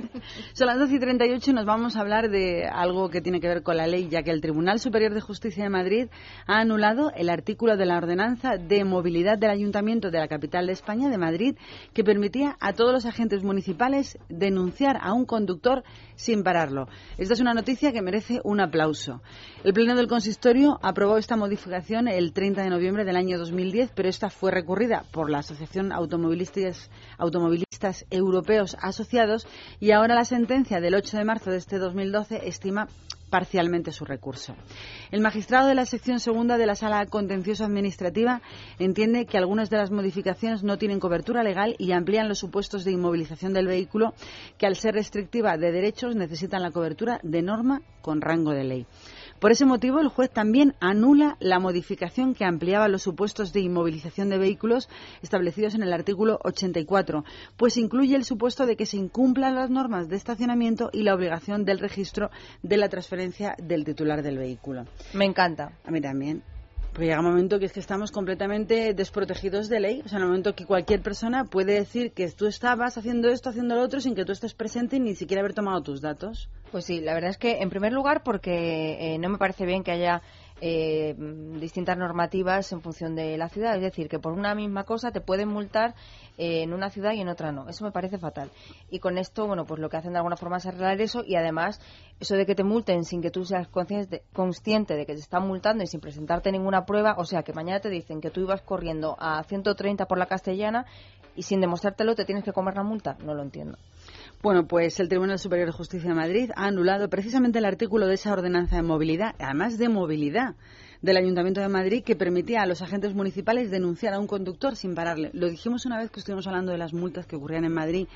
[LAUGHS] Son las 12 y 38 y nos vamos a hablar de algo que tiene que ver con la ley, ya que el Tribunal Superior de Justicia de Madrid ha anulado el artículo de la ordenanza de movilidad del Ayuntamiento de la capital de España, de Madrid, que permitía a todos los agentes municipales denunciar a un conductor sin pararlo. Esta es una noticia que merece un aplauso. El Pleno del Consistorio aprobó esta modificación el 30 de noviembre del año 2010, pero esta fue recurrida por la Asociación Automovilistas, Automovilistas Europeos Asociados y ahora la sentencia del 8 de marzo de este 2012 estima parcialmente su recurso. El magistrado de la sección segunda de la Sala Contencioso Administrativa entiende que algunas de las modificaciones no tienen cobertura legal y amplían los supuestos de inmovilización del vehículo que al ser restrictiva de derechos necesitan la cobertura de norma con rango de ley. Por ese motivo, el juez también anula la modificación que ampliaba los supuestos de inmovilización de vehículos establecidos en el artículo 84, pues incluye el supuesto de que se incumplan las normas de estacionamiento y la obligación del registro de la transferencia del titular del vehículo. Me encanta. A mí también. Porque llega un momento que es que estamos completamente desprotegidos de ley. O sea, en el momento que cualquier persona puede decir que tú estabas haciendo esto, haciendo lo otro, sin que tú estés presente y ni siquiera haber tomado tus datos. Pues sí, la verdad es que en primer lugar porque eh, no me parece bien que haya eh, distintas normativas en función de la ciudad. Es decir, que por una misma cosa te pueden multar eh, en una ciudad y en otra no. Eso me parece fatal. Y con esto, bueno, pues lo que hacen de alguna forma es arreglar eso y además eso de que te multen sin que tú seas consciente, consciente de que te están multando y sin presentarte ninguna prueba, o sea, que mañana te dicen que tú ibas corriendo a 130 por la castellana y sin demostrártelo te tienes que comer la multa, no lo entiendo. Bueno, pues el Tribunal Superior de Justicia de Madrid ha anulado precisamente el artículo de esa ordenanza de movilidad, además de movilidad del Ayuntamiento de Madrid que permitía a los agentes municipales denunciar a un conductor sin pararle. Lo dijimos una vez que estuvimos hablando de las multas que ocurrían en Madrid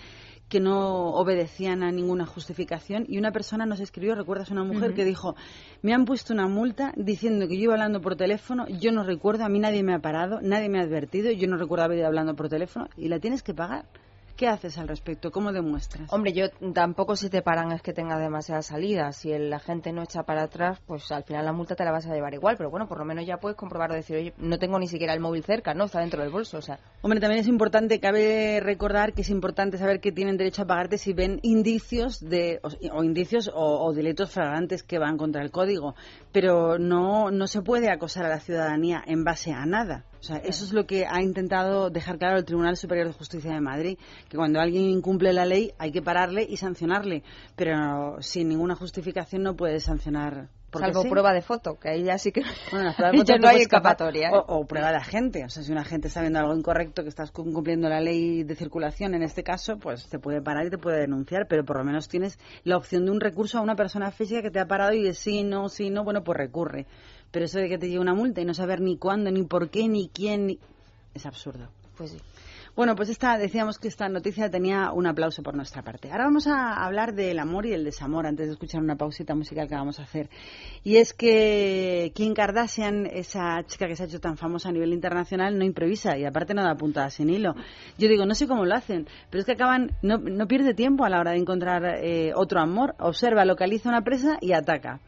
que no obedecían a ninguna justificación y una persona nos escribió, recuerdas una mujer que dijo, me han puesto una multa diciendo que yo iba hablando por teléfono, yo no recuerdo, a mí nadie me ha parado, nadie me ha advertido, yo no recuerdo haber ido hablando por teléfono y la tienes que pagar. ¿Qué haces al respecto? ¿Cómo demuestras? Hombre, yo tampoco si te paran es que tenga demasiadas salidas. Si el agente no echa para atrás, pues al final la multa te la vas a llevar igual. Pero bueno, por lo menos ya puedes comprobar, decir, oye, no tengo ni siquiera el móvil cerca, no, está dentro del bolso. O sea, Hombre, también es importante, cabe recordar que es importante saber que tienen derecho a pagarte si ven indicios de, o, o indicios o, o delitos flagrantes que van contra el código. Pero no, no se puede acosar a la ciudadanía en base a nada. O sea, eso es lo que ha intentado dejar claro el Tribunal Superior de Justicia de Madrid, que cuando alguien incumple la ley hay que pararle y sancionarle, pero sin ninguna justificación no puedes sancionar. porque salvo sí. prueba de foto, que ahí ya sí que Bueno, las [LAUGHS] pruebas de foto no hay escapatoria. ¿eh? O, o prueba de agente. O sea, si un agente está viendo algo incorrecto, que estás incumpliendo la ley de circulación, en este caso, pues te puede parar y te puede denunciar, pero por lo menos tienes la opción de un recurso a una persona física que te ha parado y de sí, no, sí, no, bueno, pues recurre. Pero eso de que te llegue una multa y no saber ni cuándo, ni por qué, ni quién, ni- es absurdo. Pues sí. Bueno, pues esta, decíamos que esta noticia tenía un aplauso por nuestra parte. Ahora vamos a hablar del amor y el desamor antes de escuchar una pausita musical que vamos a hacer. Y es que Kim Kardashian, esa chica que se ha hecho tan famosa a nivel internacional, no improvisa y aparte no da puntadas sin hilo. Yo digo, no sé cómo lo hacen, pero es que acaban, no, no pierde tiempo a la hora de encontrar eh, otro amor. Observa, localiza una presa y ataca.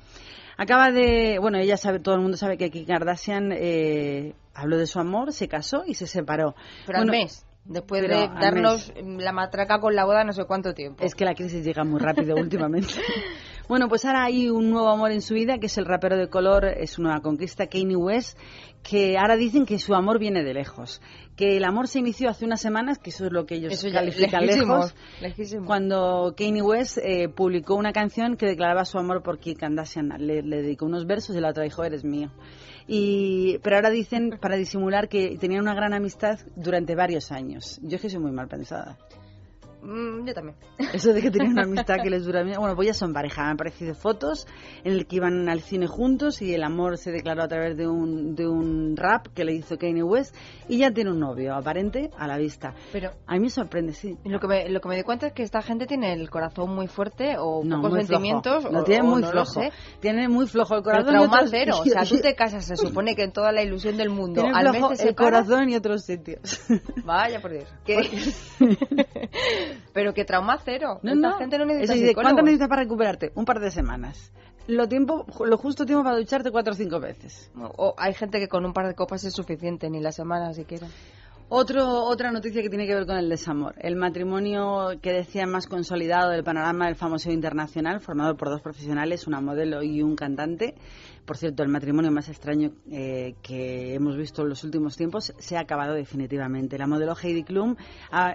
Acaba de, bueno, ella sabe, todo el mundo sabe que Kim Kardashian eh, habló de su amor, se casó y se separó. Pero Bueno, al mes, después de darnos la matraca con la boda no sé cuánto tiempo. Es que la crisis llega muy rápido [LAUGHS] últimamente. Bueno, pues ahora hay un nuevo amor en su vida, que es el rapero de color, es nueva conquista, Kanye West, que ahora dicen que su amor viene de lejos. Que el amor se inició hace unas semanas, que eso es lo que ellos Eso califican lejísimos, lejos, lejísimos. cuando Kanye West eh, publicó una canción que declaraba su amor por Kim Kardashian. Le, le dedicó unos versos y la otra dijo, eres mío. Y, pero ahora dicen, para disimular, que tenían una gran amistad durante varios años. Yo es que soy muy mal pensada. Mm, yo también. [LAUGHS] Eso de que tenían una amistad que les dura. Bueno, pues ya son pareja. Me han aparecido fotos en el que iban al cine juntos y el amor se declaró a través de un, de un rap que le hizo Kanye West y ya tiene un novio aparente a la vista. Pero A mí me sorprende, sí. lo que, me, lo que me doy cuenta es que esta gente tiene el corazón muy fuerte o No, pocos sentimientos. flojo. Lo tiene o muy no lo flojo. sé. Tiene muy flojo el Pero corazón. y trauma otros- cero. O sea, tú te casas, se supone que en toda la ilusión del mundo. Tiene al flojo el corazón y otros sitios. Vaya por Dios. [LAUGHS] Que- [LAUGHS] Pero que trauma cero. No, Esta no. gente no necesita ¿Cuánto necesitas para recuperarte? Un par de semanas. Lo, tiempo, lo justo tiempo para ducharte cuatro o cinco veces. O hay gente que con un par de copas es suficiente, ni la semana siquiera. Otro, otra noticia que tiene que ver con el desamor. El matrimonio que decía más consolidado del panorama del famoso internacional, formado por dos profesionales, una modelo y un cantante. Por cierto, el matrimonio más extraño eh, que hemos visto en los últimos tiempos se ha acabado definitivamente. La modelo Heidi Klum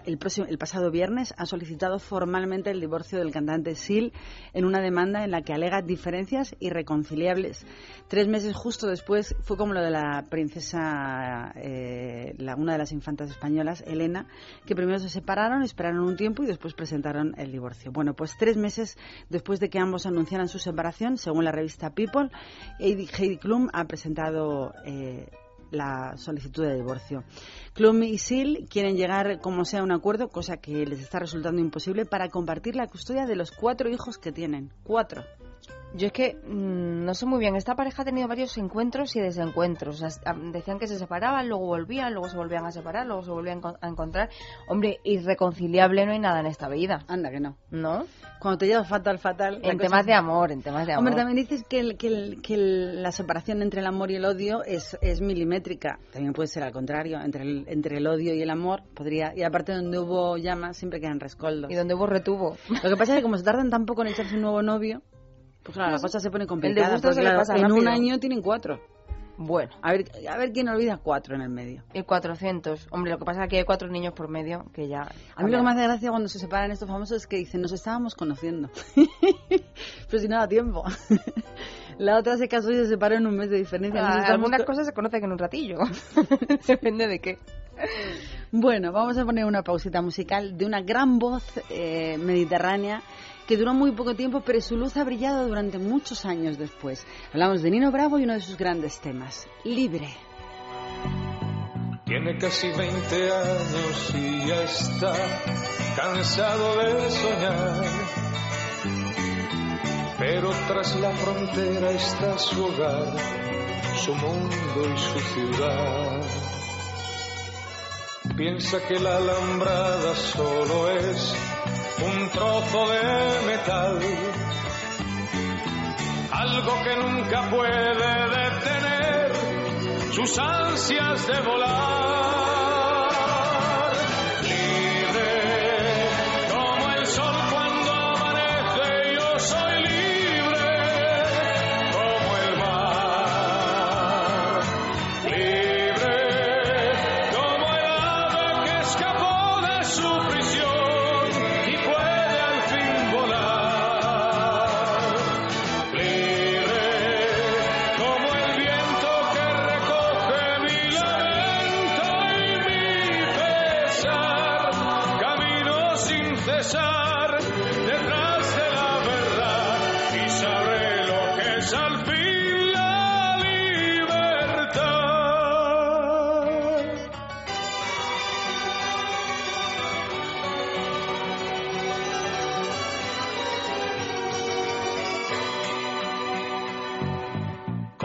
el pasado viernes ha solicitado formalmente el divorcio del cantante Seal en una demanda en la que alega diferencias irreconciliables. Tres meses justo después fue como lo de la princesa, eh, la- una de las infantas españolas, Elena, que primero se separaron, esperaron un tiempo y después presentaron el divorcio. Bueno, pues tres meses después de que ambos anunciaran su separación, según la revista People, Heidi, Klum ha presentado eh, la solicitud de divorcio. Klum y Seal quieren llegar como sea a un acuerdo, cosa que les está resultando imposible, para compartir la custodia de los cuatro hijos que tienen. Cuatro. Yo es que mm, no sé muy bien. Esta pareja ha tenido varios encuentros y desencuentros. Decían que se separaban, luego volvían, luego se volvían a separar, luego se volvían a encontrar. Hombre, irreconciliable no hay nada en esta vida. Anda que no. ¿No? Cuando te llevas fatal, fatal. En temas de amor, en temas de amor. Hombre, también dices que, el- que, el- que el- la separación entre el amor y el odio es, es milimétrica. También puede ser al contrario. Entre el, entre el odio y el amor podría. Y aparte, donde hubo llamas, siempre quedan rescoldos. Y donde hubo retuvo. Lo que pasa es que, como se tardan tan poco en echarse un nuevo novio, Pues claro, la cosa se pone complicada. porque, le claro, en un año tienen cuatro. Bueno. A ver, a ver quién olvida cuatro en el medio. Y 400. Hombre, lo que pasa es que hay cuatro niños por medio que ya... A mí lo que me hace gracia cuando se separan estos famosos es que dicen, nos estábamos conociendo. [LAUGHS] Pero si no da tiempo. [LAUGHS] La otra se casó y se separó en un mes de diferencia. Ah, algunas co- cosas se conocen en un ratillo. [LAUGHS] Depende de qué. Bueno, vamos a poner una pausita musical de una gran voz eh, mediterránea que duró muy poco tiempo, pero su luz ha brillado durante muchos años después. Hablamos de Nino Bravo y uno de sus grandes temas, Libre. Tiene casi 20 años y ya está cansado de soñar. Pero tras la frontera está su hogar, su mundo y su ciudad. Piensa que la alambrada solo es un trozo de metal, algo que nunca puede detener sus ansias de volar.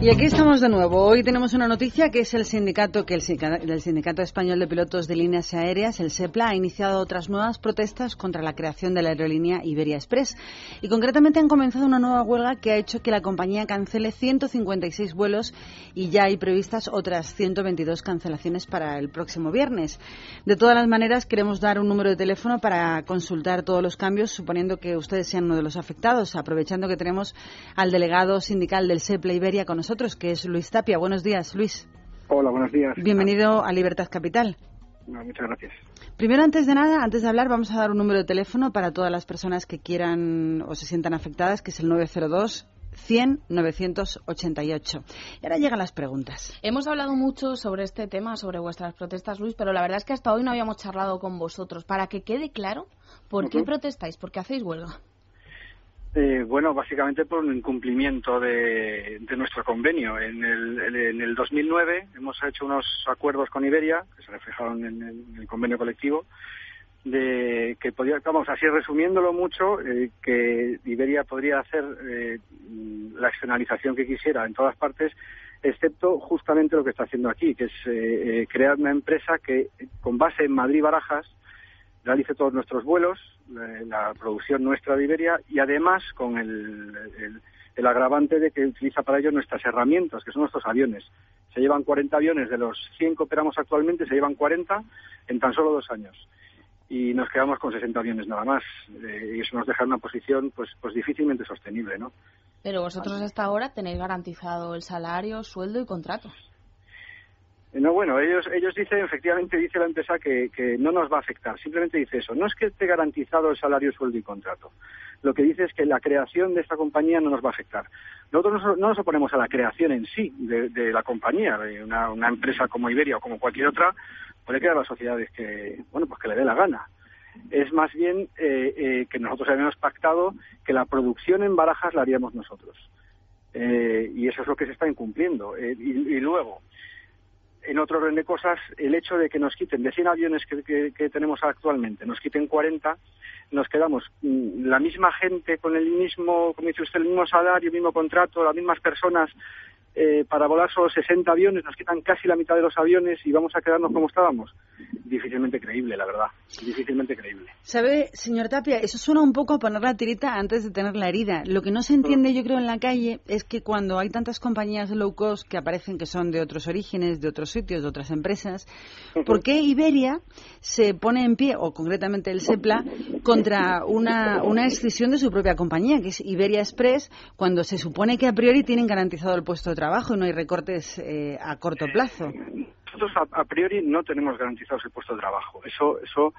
Y aquí estamos de nuevo. Hoy tenemos una noticia que es el sindicato que el el sindicato español de pilotos de líneas aéreas, el SEPLA, ha iniciado otras nuevas protestas contra la creación de la aerolínea Iberia Express y concretamente han comenzado una nueva huelga que ha hecho que la compañía cancele 156 vuelos y ya hay previstas otras 122 cancelaciones para el próximo viernes. De todas las maneras, queremos dar un número de teléfono para consultar todos los cambios, suponiendo que ustedes sean uno de los afectados, aprovechando que tenemos al delegado sindical del SEPLA Iberia con nosotros que es Luis Tapia. Buenos días, Luis. Hola, buenos días. Bienvenido a Libertad Capital. No, muchas gracias. Primero, antes de nada, antes de hablar, vamos a dar un número de teléfono para todas las personas que quieran o se sientan afectadas, que es el 902 100 988. Y ahora llegan las preguntas. Hemos hablado mucho sobre este tema, sobre vuestras protestas, Luis, pero la verdad es que hasta hoy no habíamos charlado con vosotros. Para que quede claro, ¿por qué protestáis? ¿Por qué hacéis huelga? Eh, bueno, básicamente por un incumplimiento de, nuestro convenio. En el, en el 2009 hemos hecho unos acuerdos con Iberia, que se reflejaron en el, en el convenio colectivo, de que podía, vamos, así resumiéndolo mucho, eh, que Iberia podría hacer eh, la externalización que quisiera en todas partes, excepto justamente lo que está haciendo aquí, que es eh, crear una empresa que, con base en Madrid-Barajas, realice todos nuestros vuelos, la, la producción nuestra de Iberia y además con el, el- el agravante de que utiliza para ello nuestras herramientas, que son nuestros aviones. Se llevan 40 aviones, de los 100 que operamos actualmente, se llevan 40 en tan solo dos años. Y nos quedamos con 60 aviones nada más. Eh, y eso nos deja en una posición pues, pues difícilmente sostenible, ¿no? Pero vosotros hasta ahora tenéis garantizado el salario, sueldo y contrato. No, bueno, ellos, ellos dicen, efectivamente dice la empresa que, que no nos va a afectar. Simplemente dice eso. No es que esté garantizado el salario, sueldo y contrato. Lo que dice es que la creación de esta compañía no nos va a afectar. Nosotros no, no nos oponemos a la creación en sí de, la compañía. Una, una empresa como Iberia o como cualquier otra puede crear las sociedades que, bueno, pues que le dé la gana. Es más bien eh, eh, que nosotros habíamos pactado que la producción en barajas la haríamos nosotros. Eh, y eso es lo que se está incumpliendo. Eh, y luego, en otro orden de cosas, el hecho de que nos quiten de 100 aviones que, tenemos actualmente, nos quiten 40, nos quedamos mm, la misma gente con el mismo, como dice usted, el mismo salario, el mismo contrato, las mismas personas eh, para volar solo 60 aviones, nos quitan casi la mitad de los aviones y vamos a quedarnos como estábamos. Difícilmente creíble, la verdad. Difícilmente creíble. ¿Sabe, señor Tapia? Eso suena un poco a poner la tirita antes de tener la herida. Lo que no se entiende, yo creo, en la calle es que cuando hay tantas compañías low cost que aparecen que son de otros orígenes, de otros sitios, de otras empresas, ¿por qué Iberia se pone en pie, o concretamente el SEPLA, contra una, una escisión de su propia compañía, que es Iberia Express, cuando se supone que a priori tienen garantizado el puesto de trabajo y no hay recortes eh, a corto plazo? Nosotros a, a priori no tenemos garantizados el puesto de trabajo. Eso, eso,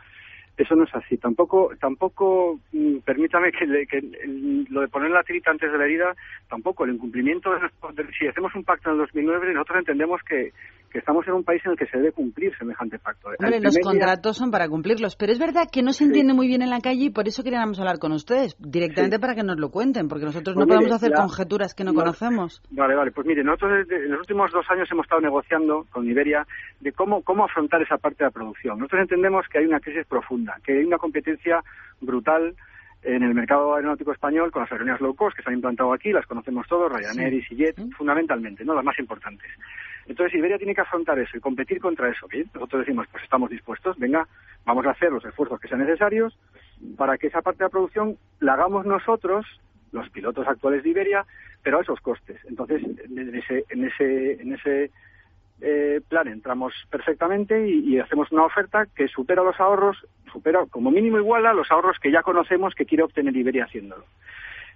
eso no es así. Tampoco, tampoco, mm, permítame que, le- que el- lo de poner la tirita antes de la herida, tampoco el incumplimiento de, nuestro- de- si hacemos un pacto en el 2009, nosotros entendemos que, que estamos en un país en el que se debe cumplir semejante pacto. Hombre, los día- contratos son para cumplirlos, pero es verdad que no se entiende muy bien en la calle y por eso queríamos hablar con ustedes directamente para que nos lo cuenten, porque nosotros Pues no mire, podemos hacer la- conjeturas que no, no- conocemos. Vale, vale. Pues mire, nosotros desde- en los últimos dos años hemos estado negociando con Iberia de cómo, cómo afrontar esa parte de la producción. Nosotros entendemos que hay una crisis profunda, que hay una competencia brutal en el mercado aeronáutico español con las aerolíneas low cost que se han implantado aquí, las conocemos todos, Ryanair, Sí. EasyJet, fundamentalmente, no las más importantes. Entonces Iberia tiene que afrontar eso y competir contra eso. ¿bien? Nosotros decimos, pues estamos dispuestos, venga, vamos a hacer los esfuerzos que sean necesarios para que esa parte de la producción la hagamos nosotros, los pilotos actuales de Iberia, pero a esos costes. Entonces, en ese, en ese, en ese eh, plan entramos perfectamente y, y hacemos una oferta que supera los ahorros, supera como mínimo igual a los ahorros que ya conocemos que quiere obtener Iberia haciéndolo.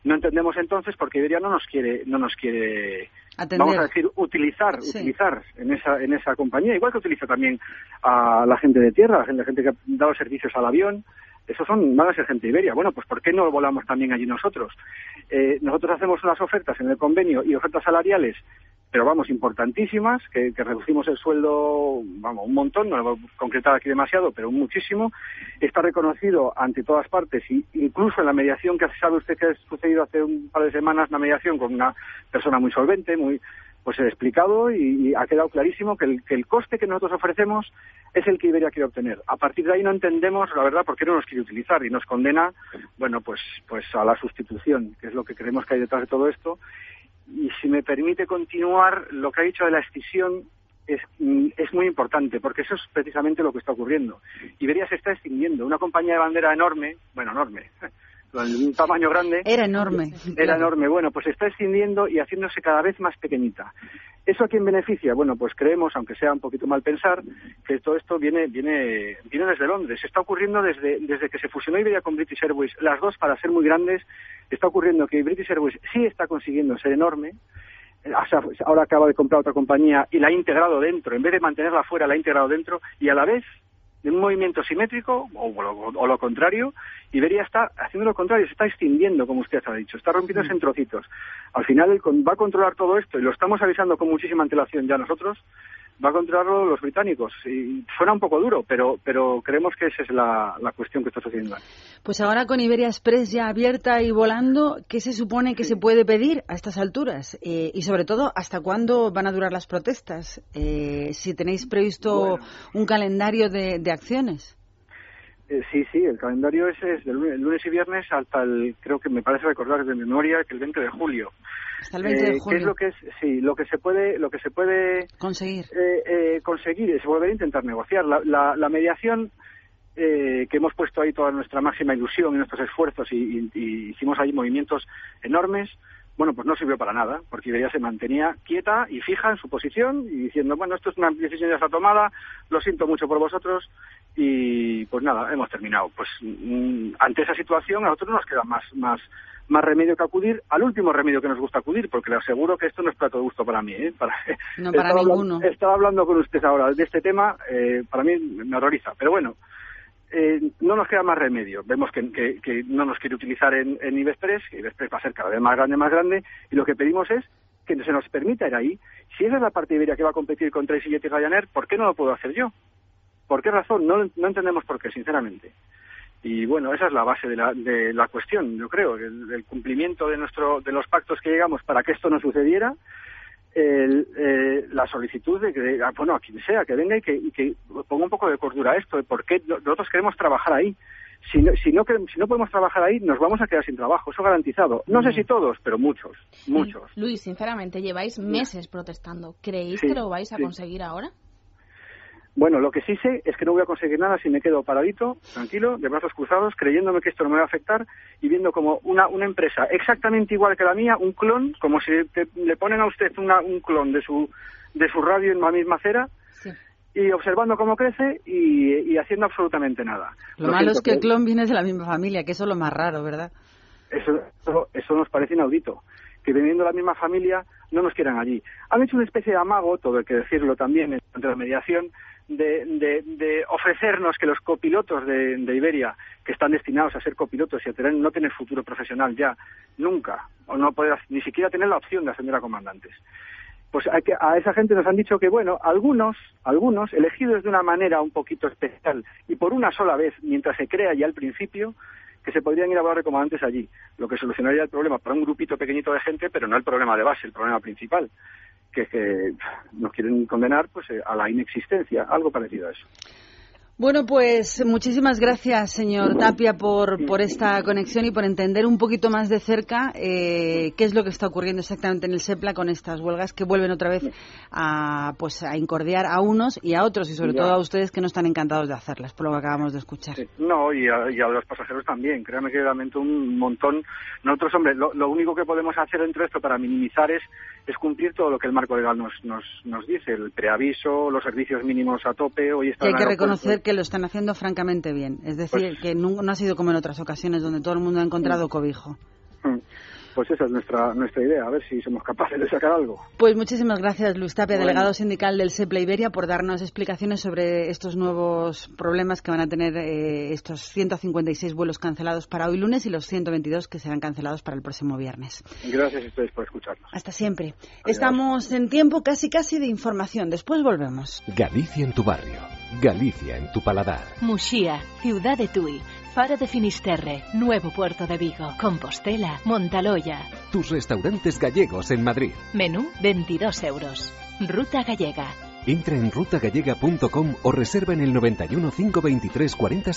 No entendemos entonces porque Iberia no nos quiere, no nos quiere, Atender. vamos a decir, utilizar, Sí. utilizar en esa, en esa compañía, igual que utiliza también a la gente de tierra, la gente, la gente que ha dado servicios al avión, esos son, van a ser gente de Iberia. Bueno, pues ¿por qué no volamos también allí nosotros? Eh, nosotros hacemos unas ofertas en el convenio y ofertas salariales, pero vamos, importantísimas, que, que reducimos el sueldo, vamos, un montón, no lo voy a concretar aquí demasiado, pero muchísimo. Está reconocido ante todas partes, incluso en la mediación que sabe usted que ha sucedido hace un par de semanas, una mediación con una persona muy solvente, muy pues he explicado y, y ha quedado clarísimo que el, que el coste que nosotros ofrecemos es el que Iberia quiere obtener. A partir de ahí no entendemos, la verdad, por qué no nos quiere utilizar y nos condena, bueno, pues, pues a la sustitución, que es lo que creemos que hay detrás de todo esto. Y si me permite continuar, lo que ha dicho de la escisión es, mm, es muy importante, porque eso es precisamente lo que está ocurriendo. Iberia se está extinguiendo. Una compañía de bandera enorme, bueno, enorme, [LAUGHS] un tamaño grande. Era enorme. Era enorme. Bueno, pues se está extendiendo y haciéndose cada vez más pequeñita. ¿Eso a quién beneficia? Bueno, pues creemos, aunque sea un poquito mal pensar, que todo esto viene, viene, viene desde Londres. Está ocurriendo desde, desde que se fusionó Iberia con British Airways, las dos para ser muy grandes, está ocurriendo que British Airways sí está consiguiendo ser enorme, ahora acaba de comprar otra compañía y la ha integrado dentro, en vez de mantenerla fuera, la ha integrado dentro y a la vez de un movimiento simétrico o, lo, o lo contrario, Iberia está haciendo lo contrario, se está extinguiendo, como usted ha dicho, está rompiéndose en trocitos. Al final él va a controlar todo esto y lo estamos avisando con muchísima antelación ya nosotros, va a controlarlo los británicos. Y suena un poco duro, pero, pero creemos que esa es la, la cuestión que está sucediendo. Pues ahora con Iberia Express ya abierta y volando, ¿qué se supone que se puede pedir a estas alturas? Eh, y sobre todo, ¿hasta cuándo van a durar las protestas? Eh, si tenéis previsto un calendario de, de acciones. Eh, sí, sí, el calendario es, es del lunes, y viernes hasta el, creo que me parece recordar de memoria, que el 20 de julio. Hasta el 20 de Eh, ¿Qué julio. es lo que es? Sí, lo que se puede, lo que se puede conseguir, eh, eh, conseguir es volver a intentar negociar. La, la- la mediación eh, que hemos puesto ahí toda nuestra máxima ilusión y nuestros esfuerzos y, y- y hicimos ahí movimientos enormes. Bueno, pues no sirvió para nada, porque Iberia se mantenía quieta y fija en su posición y diciendo, bueno, esto es una decisión ya está tomada, lo siento mucho por vosotros y pues nada, hemos terminado. Pues mm, ante esa situación a nosotros no nos queda más, más, más remedio que acudir al último remedio que nos gusta acudir, porque le aseguro que esto no es plato de gusto para mí. ¿eh? Para, No para estaba ninguno. estaba hablando con usted ahora de este tema, eh, para mí me horroriza, pero bueno, eh, no nos queda más remedio. Vemos que, no nos quiere utilizar en, en Ibexpress, Ibexpress va a ser cada vez más grande, más grande, y lo que pedimos es que se nos permita ir ahí. Si esa es la parte Iberia que va a competir contra EasyJet y Ryanair, ¿por qué no lo puedo hacer yo? ¿Por qué razón? No, no entendemos por qué, sinceramente. Y bueno, esa es la base de la, de la cuestión, yo creo, el, el cumplimiento de nuestro de los pactos que llegamos para que esto no sucediera, el, eh, la solicitud de que, ah, bueno, a quien sea, que venga y que, y que ponga un poco de cordura a esto, de por qué no- nosotros queremos trabajar ahí. Si no, si, no, si no podemos trabajar ahí, nos vamos a quedar sin trabajo, eso garantizado. No sé si todos, pero muchos, muchos. Luis, sinceramente, lleváis meses protestando. ¿Creéis Sí, que lo vais a sí. conseguir ahora? Bueno, lo que sí sé es que no voy a conseguir nada si me quedo paradito, tranquilo, de brazos cruzados, creyéndome que esto no me va a afectar y viendo como una, una empresa exactamente igual que la mía, un clon, como si te- le ponen a usted una- un clon de su, de su radio en la misma acera y observando cómo crece y, y haciendo absolutamente nada. Lo, Lo malo es que el clon viene de la misma familia, que eso es lo más raro, ¿verdad? Eso, eso, eso nos parece inaudito. Que viniendo de la misma familia no nos quieran allí. Han hecho una especie de amago, todo hay que decirlo también, entre la mediación, de, de, de ofrecernos que los copilotos de, de Iberia, que están destinados a ser copilotos y a tener, no tener futuro profesional ya, nunca, o no poder ni siquiera tener la opción de ascender a comandantes. Pues que, a esa gente nos han dicho que, bueno, algunos, algunos, elegidos de una manera un poquito especial y por una sola vez, mientras se crea ya al principio, que se podrían ir a hablar de comandantes allí, lo que solucionaría el problema para un grupito pequeñito de gente, pero no el problema de base, el problema principal, que que nos quieren condenar pues eh, a la inexistencia, algo parecido a eso. Bueno, pues muchísimas gracias, señor Tapia, por, por esta conexión y por entender un poquito más de cerca eh, qué es lo que está ocurriendo exactamente en el SEPLA con estas huelgas que vuelven otra vez a, pues, a incordiar a unos y a otros y sobre Ya. todo a ustedes que no están encantados de hacerlas, por lo que acabamos de escuchar. No, y a, y a los pasajeros también. Créame que lamento un montón. Nosotros, hombre, lo, lo único que podemos hacer dentro de esto para minimizar es, es cumplir todo lo que el marco legal nos, nos, nos dice. El preaviso, los servicios mínimos a tope. Hoy está Que hay que reconocer que lo están haciendo francamente bien. Es decir, Pues- que no, no ha sido como en otras ocasiones donde todo el mundo ha encontrado cobijo. Pues esa es nuestra, nuestra idea, a ver si somos capaces de sacar algo. Pues muchísimas gracias, Luis Tapia, Bueno. delegado sindical del SEPLA Iberia, por darnos explicaciones sobre estos nuevos problemas que van a tener eh, estos 156 vuelos cancelados para hoy lunes y los 122 que serán cancelados para el próximo viernes. Gracias a ustedes por escucharnos. Hasta siempre. Estamos en tiempo casi casi de información. Después volvemos. Galicia en tu barrio, Galicia en tu paladar. Muxía, Ciudad de Tui, Faro de Finisterre, Nuevo Puerto de Vigo, Compostela, Montaloya. Tus restaurantes gallegos en Madrid. Menú 22 euros. Ruta Gallega. Entra en rutagallega.com o reserva en el 91 523 40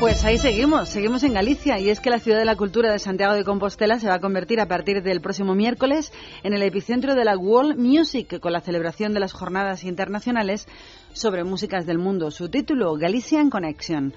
Pues ahí seguimos, seguimos en Galicia y es que la ciudad de la cultura de Santiago de Compostela se va a convertir a partir del próximo miércoles en el epicentro de la World Music con la celebración de las jornadas internacionales sobre músicas del mundo. Su título, Galician Connection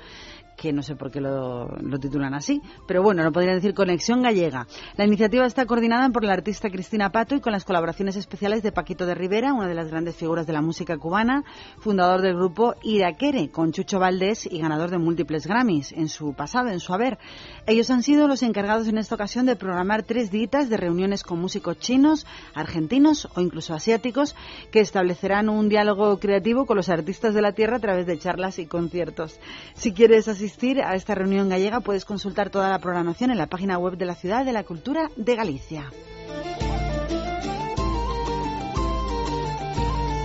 que no sé por qué lo, lo, titulan así, pero bueno, lo podría decir Conexión Gallega. La iniciativa está coordinada por la artista Cristina Pato y con las colaboraciones especiales de Paquito de Rivera, una de las grandes figuras de la música cubana, fundador del grupo Iraquere, con Chucho Valdés y ganador de múltiples Grammys en su pasado, en su haber. Ellos han sido los encargados en esta ocasión de programar tres ditas de reuniones con músicos chinos, argentinos o incluso asiáticos que establecerán un diálogo creativo con los artistas de la tierra a través de charlas y conciertos. Si quieres asistir a esta reunión gallega puedes consultar toda la programación en la página web de la Ciudad de la Cultura de Galicia.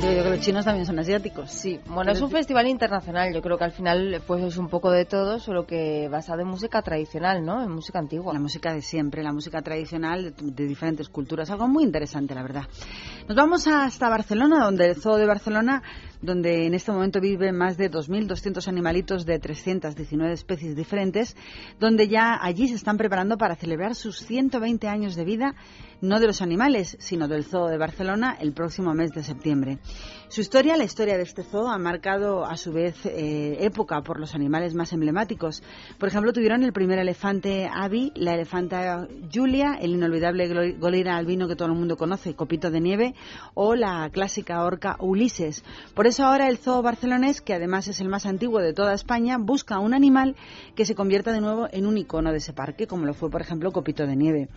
Yo creo que los chinos también son asiáticos. Sí, bueno, es un festival internacional. Yo creo que al final pues es un poco de todo, solo que basado en música tradicional, ¿no? En música antigua. La música de siempre, la música tradicional de, de diferentes culturas. Algo muy interesante, la verdad. Nos vamos hasta Barcelona, donde el Zoo de Barcelona donde en este momento viven más de 2.200 animalitos de 319 especies diferentes, donde ya allí se están preparando para celebrar sus 120 años de vida, no de los animales, sino del Zoo de Barcelona, el próximo mes de septiembre. Su historia, la historia de este zoo, ha marcado a su vez eh, época por los animales más emblemáticos. Por ejemplo, tuvieron el primer elefante Abby, la elefanta Julia, el inolvidable golira albino que todo el mundo conoce, Copito de Nieve, o la clásica orca Ulises. Por eso ahora el zoo barcelonés, que además es el más antiguo de toda España, busca un animal que se convierta de nuevo en un icono de ese parque, como lo fue, por ejemplo, Copito de Nieve.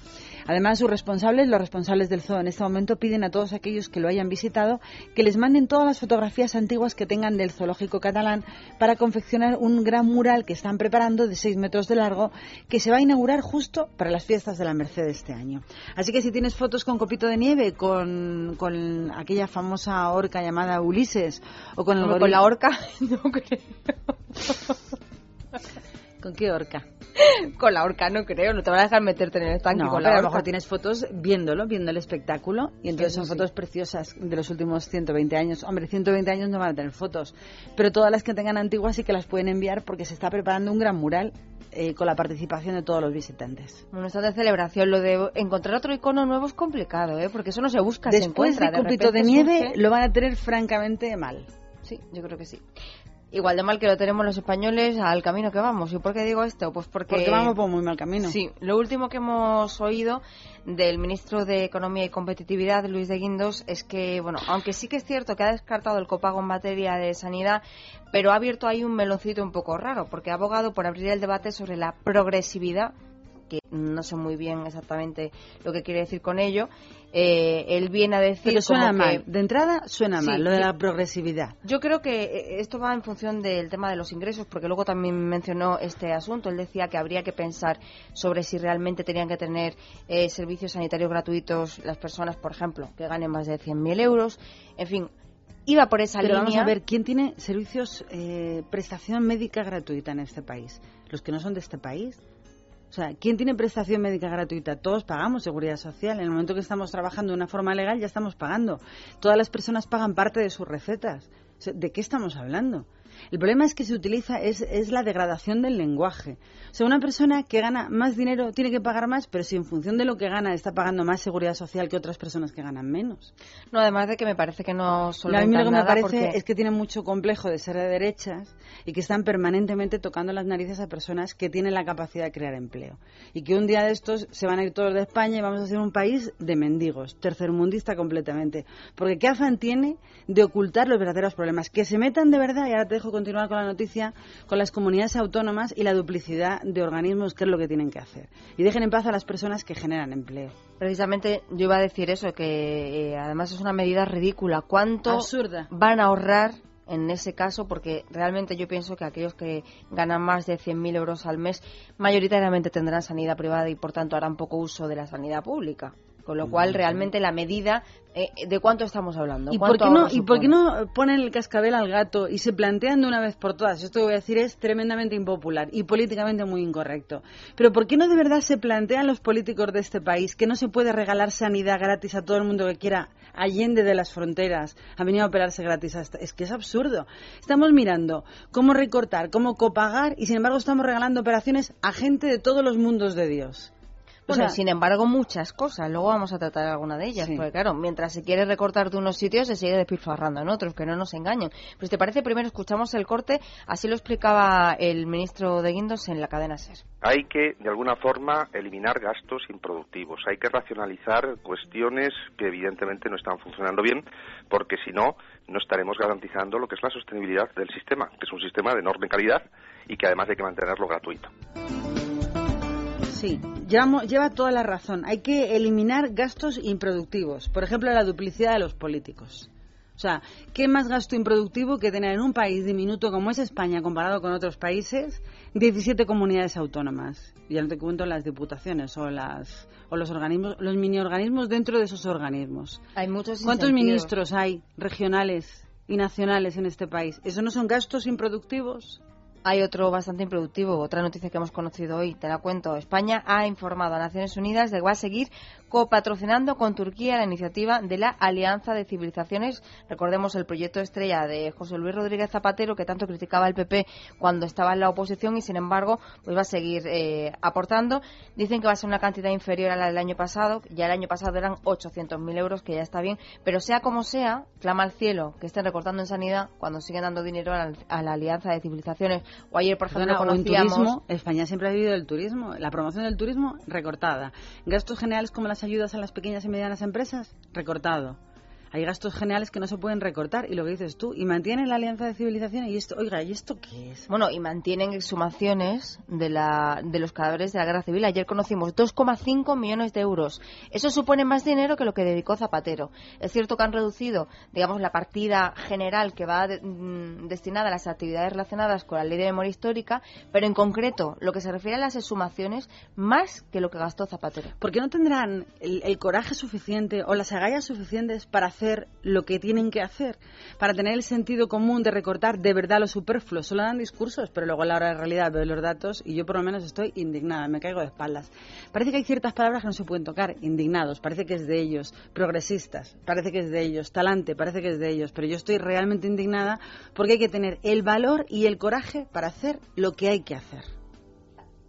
Además, sus responsables, los responsables del zoo en este momento, piden a todos aquellos que lo hayan visitado que les manden todas las fotografías antiguas que tengan del zoológico catalán para confeccionar un gran mural que están preparando de 6 metros de largo que se va a inaugurar justo para las fiestas de la Merced este año. Así que si tienes fotos con Copito de Nieve, con, con aquella famosa orca llamada Ulises o con, el con la orca, [LAUGHS] no creo. [LAUGHS] ¿Con qué orca? [LAUGHS] con la orca no creo, no te van a dejar meterte en el estanque no, con pero la a lo mejor tienes fotos viéndolo, viendo el espectáculo, y entonces son sí. fotos preciosas de los últimos 120 años. Hombre, 120 años no van a tener fotos, pero todas las que tengan antiguas sí que las pueden enviar porque se está preparando un gran mural eh, con la participación de todos los visitantes. Bueno, está de celebración. Lo de encontrar otro icono nuevo es complicado, ¿eh? Porque eso no se busca, se Después encuentra. de Copito de Nieve surge. lo van a tener francamente mal. Sí, yo creo que sí. Igual de mal que lo tenemos los españoles al camino que vamos. ¿Y por qué digo esto? Pues porque... Porque vamos por muy mal camino. Sí, lo último que hemos oído del ministro de Economía y Competitividad, Luis de Guindos, es que, bueno, aunque sí que es cierto que ha descartado el copago en materia de sanidad, pero ha abierto ahí un meloncito un poco raro, porque ha abogado por abrir el debate sobre la progresividad que no sé muy bien exactamente lo que quiere decir con ello. Eh, él viene a decir Pero suena como que- mal. De entrada suena Sí, mal, lo de sí. la progresividad. yo creo que eh, esto va en función del tema de los ingresos, porque luego también mencionó este asunto. Él decía que habría que pensar sobre si realmente tenían que tener eh, servicios sanitarios gratuitos las personas, por ejemplo, que ganen más de 100.000 euros. En fin, iba por esa Pero línea. vamos a ver, ¿quién tiene servicios, eh, prestación médica gratuita en este país? ¿Los que no son de este país? O sea, ¿quién tiene prestación médica gratuita? Todos pagamos seguridad social. En el momento que estamos trabajando de una forma legal ya estamos pagando. Todas las personas pagan parte de sus recetas. ¿De qué estamos hablando? El problema es que se utiliza, es, es la degradación del lenguaje. O sea, una persona que gana más dinero tiene que pagar más, pero si en función de lo que gana está pagando más seguridad social que otras personas que ganan menos. No, además de que me parece que no a mí lo que me parece porque- es que tienen mucho complejo de ser de derechas y que están permanentemente tocando las narices a personas que tienen la capacidad de crear empleo. Y que un día de estos se van a ir todos de España y vamos a ser un país de mendigos, tercermundista completamente. Porque ¿qué afán tiene de ocultar los verdaderos problemas? Que se metan de verdad, y ahora te dejo continuar con la noticia, con las comunidades autónomas y la duplicidad de organismos, que es lo que tienen que hacer. Y dejen en paz a las personas que generan empleo. Precisamente yo iba a decir eso, que eh, además es una medida ridícula. ¿Cuánto Absurda. van a ahorrar en ese caso? Porque realmente yo pienso que aquellos que ganan más de 100.000 euros al mes mayoritariamente tendrán sanidad privada y por tanto harán poco uso de la sanidad pública. Con lo cual, realmente la medida, eh, ¿de cuánto estamos hablando? ¿Y por, ¿Cuánto qué no, ¿Y por qué no ponen el cascabel al gato y se plantean de una vez por todas? Esto que voy a decir es tremendamente impopular y políticamente muy incorrecto. Pero ¿por qué no de verdad se plantean los políticos de este país que no se puede regalar sanidad gratis a todo el mundo que quiera allende de las fronteras a venir a operarse gratis? hasta- Es que es absurdo. Estamos mirando cómo recortar, cómo copagar y sin embargo estamos regalando operaciones a gente de todos los mundos de Dios. O Bueno, sea, sin embargo, muchas cosas. Luego vamos a tratar alguna de ellas. Sí. Porque, claro, mientras se quiere recortar de unos sitios, se sigue despilfarrando en otros, que no nos engañen. Pero si te parece, primero escuchamos el corte. Así lo explicaba el ministro de Guindos en la cadena SER. Hay que, de alguna forma, eliminar gastos improductivos. Hay que racionalizar cuestiones que evidentemente no están funcionando bien, porque si no, no estaremos garantizando lo que es la sostenibilidad del sistema, que es un sistema de enorme calidad y que además hay que mantenerlo gratuito. Sí, llevamos- lleva toda la razón. Hay que eliminar gastos improductivos. Por ejemplo, la duplicidad de los políticos. O sea, ¿qué más gasto improductivo que tener en un país diminuto como es España comparado con otros países 17 comunidades autónomas? Ya no te cuento las diputaciones o las o los organismos, los mini organismos dentro de esos organismos. Hay muchos ¿Cuántos ministros hay regionales y nacionales en este país? ¿Eso no son gastos improductivos? Hay otro bastante improductivo, otra noticia que hemos conocido hoy, te la cuento. España ha informado a Naciones Unidas de que va a seguir copatrocinando con Turquía la iniciativa de la Alianza de Civilizaciones. Recordemos el proyecto estrella de José Luis Rodríguez Zapatero, que tanto criticaba el PP cuando estaba en la oposición y, sin embargo, pues va a seguir eh, aportando. Dicen que va a ser una cantidad inferior a la del año pasado. Ya el año pasado eran 800.000 euros, que ya está bien. Pero sea como sea, clama al cielo que estén recortando en sanidad cuando siguen dando dinero a la, a la Alianza de Civilizaciones. O ayer, por ejemplo, Perdona, en conocíamos... turismo, España siempre ha vivido del turismo. La promoción del turismo, recortada. Gastos generales como las ayudas a las pequeñas y medianas empresas, recortado. Hay gastos generales que no se pueden recortar, y lo que dices tú, y mantienen la alianza de civilizaciones, y esto, oiga, ¿y esto qué es? Bueno, y mantienen exhumaciones de, la, de los cadáveres de la guerra civil. Ayer conocimos 2,5 millones de euros. Eso supone más dinero que lo que dedicó Zapatero. Es cierto que han reducido, digamos, la partida general que va de- mm, destinada a las actividades relacionadas con la ley de memoria histórica, pero en concreto, lo que se refiere a las exhumaciones, más que lo que gastó Zapatero. ¿Por qué no tendrán el, el coraje suficiente o las agallas suficientes para hacer lo que tienen que hacer? Para tener el sentido común de recortar de verdad lo superfluo. Solo dan discursos, pero luego a la hora de realidad veo los datos y yo por lo menos estoy indignada, me caigo de espaldas. Parece que hay ciertas palabras que no se pueden tocar, indignados, parece que es de ellos, progresistas, parece que es de ellos, talante, parece que es de ellos, pero yo estoy realmente indignada porque hay que tener el valor y el coraje para hacer lo que hay que hacer.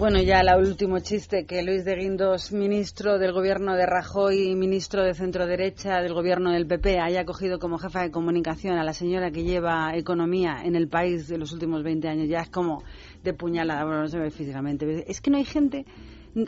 Bueno, ya el último chiste, que Luis de Guindos, ministro del gobierno de Rajoy y ministro de centro derecha del gobierno del PP, haya cogido como jefa de comunicación a la señora que lleva economía en el país de los últimos 20 años, ya es como de puñalada, bueno, no se ve físicamente. Es que no hay gente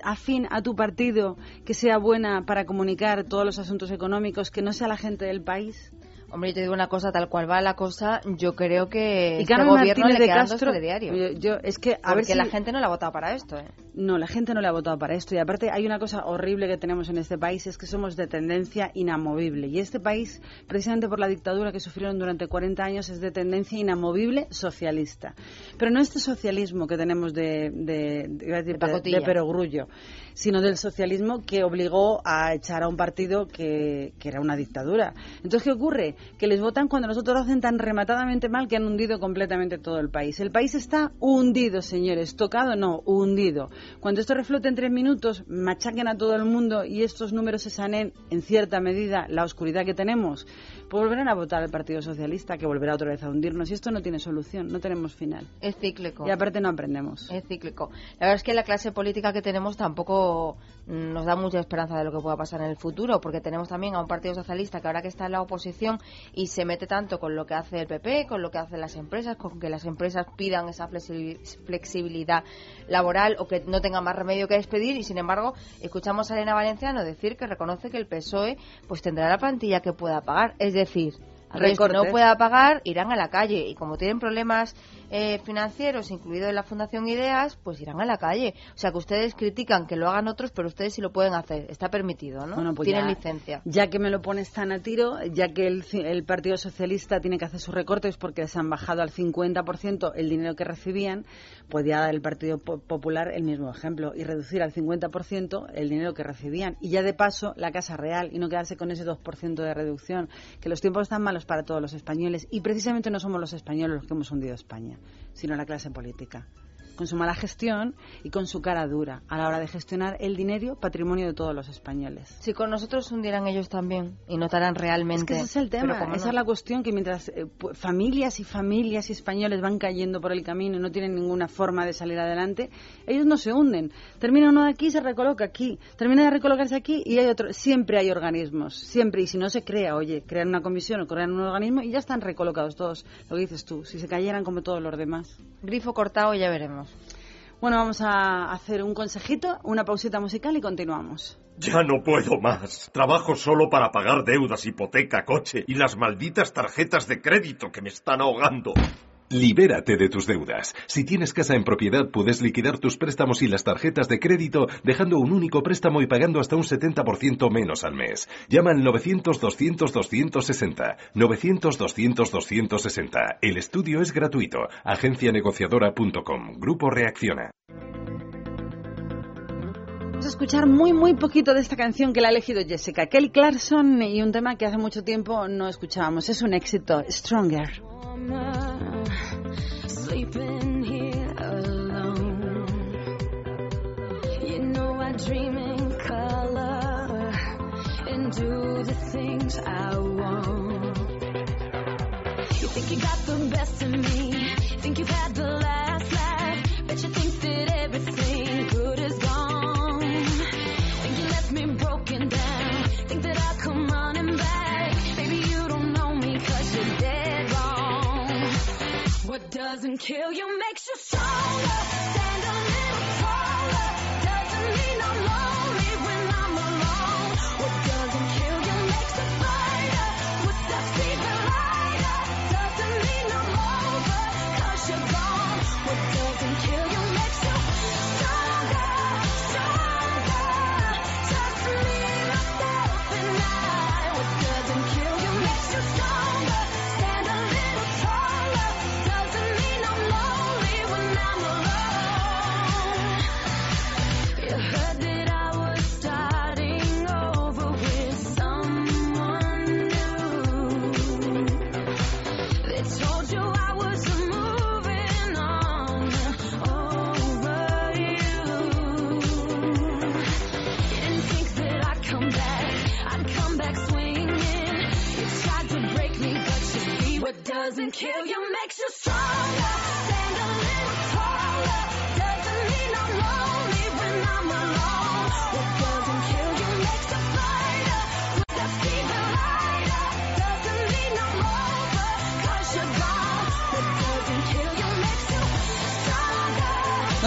afín a tu partido que sea buena para comunicar todos los asuntos económicos, que no sea la gente del país. Hombre, yo te digo una cosa, tal cual va la cosa, yo creo que Y este gobierno Martínez le de Castro, telediarios. yo- yo- es que a Porque ver si la gente no la ha votado para esto, ¿eh? No, la gente no le ha votado para esto. Y aparte hay una cosa horrible que tenemos en este país, es que somos de tendencia inamovible. Y este país, precisamente por la dictadura que sufrieron durante 40 años, es de tendencia inamovible socialista. Pero no este socialismo que tenemos de, de, de, De de perogrullo, sino del socialismo que obligó a echar a un partido que, que era una dictadura. Entonces, ¿qué ocurre? Que les votan cuando nosotros lo hacen tan rematadamente mal que han hundido completamente todo el país. El país está hundido, señores. Tocado, no, hundido. Cuando esto reflote en tres minutos, machaquen a todo el mundo y estos números se sanen en cierta medida la oscuridad que tenemos, volverán a votar al Partido Socialista, que volverá otra vez a hundirnos. Y esto no tiene solución, no tenemos final. Es cíclico. Y aparte no aprendemos. Es cíclico. La verdad es que la clase política que tenemos tampoco nos da mucha esperanza de lo que pueda pasar en el futuro, porque tenemos también a un Partido Socialista que ahora que está en la oposición y se mete tanto con lo que hace el PP, con lo que hacen las empresas, con que las empresas pidan esa flexi- flexibilidad laboral o que no tengan más remedio que despedir y sin embargo escuchamos a Elena Valenciano decir que reconoce que el PSOE pues tendrá la plantilla que pueda pagar. Es decir, aquellos que no pueda pagar irán a la calle y como tienen problemas eh, financieros, incluido en la Fundación Ideas, pues irán a la calle. O sea que ustedes critican que lo hagan otros, pero ustedes sí lo pueden hacer. Está permitido, ¿no? Bueno, pues tienen ya- licencia. Ya que me lo pones tan a tiro, ya que el, el Partido Socialista tiene que hacer sus recortes porque se han bajado al 50% el dinero que recibían, pues ya el Partido Po- Popular el mismo ejemplo y reducir al 50% el dinero que recibían. Y ya de paso la Casa Real y no quedarse con ese 2% de reducción, que los tiempos están malos para todos los españoles y precisamente no somos los españoles los que hemos hundido a España, sino la clase política con su mala gestión y con su cara dura a la hora de gestionar el dinero patrimonio de todos los españoles. Si con nosotros hundieran ellos también y notarán realmente. Es que ese es el tema, esa no. es la cuestión que mientras eh, familias y familias y españoles van cayendo por el camino y no tienen ninguna forma de salir adelante, ellos no se hunden. Termina uno de aquí, se recoloca aquí, termina de recolocarse aquí y hay otro. Siempre hay organismos, siempre. Y si no se crea, oye, crean una comisión o crean un organismo y ya están recolocados todos. Lo que dices tú, si se cayeran como todos los demás. Grifo cortado, ya veremos. Bueno, vamos a hacer un consejito, una pausita musical y continuamos. Ya no puedo más. Trabajo solo para pagar deudas, hipoteca, coche y las malditas tarjetas de crédito que me están ahogando. Libérate de tus deudas. Si tienes casa en propiedad, puedes liquidar tus préstamos y las tarjetas de crédito dejando un único préstamo y pagando hasta un 70% menos al mes. Llama al 900-200-260. 900-200-260. El estudio es gratuito. Agencianegociadora.com. Grupo Reacciona. Vamos a escuchar muy, muy poquito de esta canción que la ha elegido Jessica. Kelly Clarkson y un tema que hace mucho tiempo no escuchábamos. Es un éxito, Stronger. Sleeping here alone. You know I dream in color and do the things I want. You think you got the best of me, think you've had the kill you.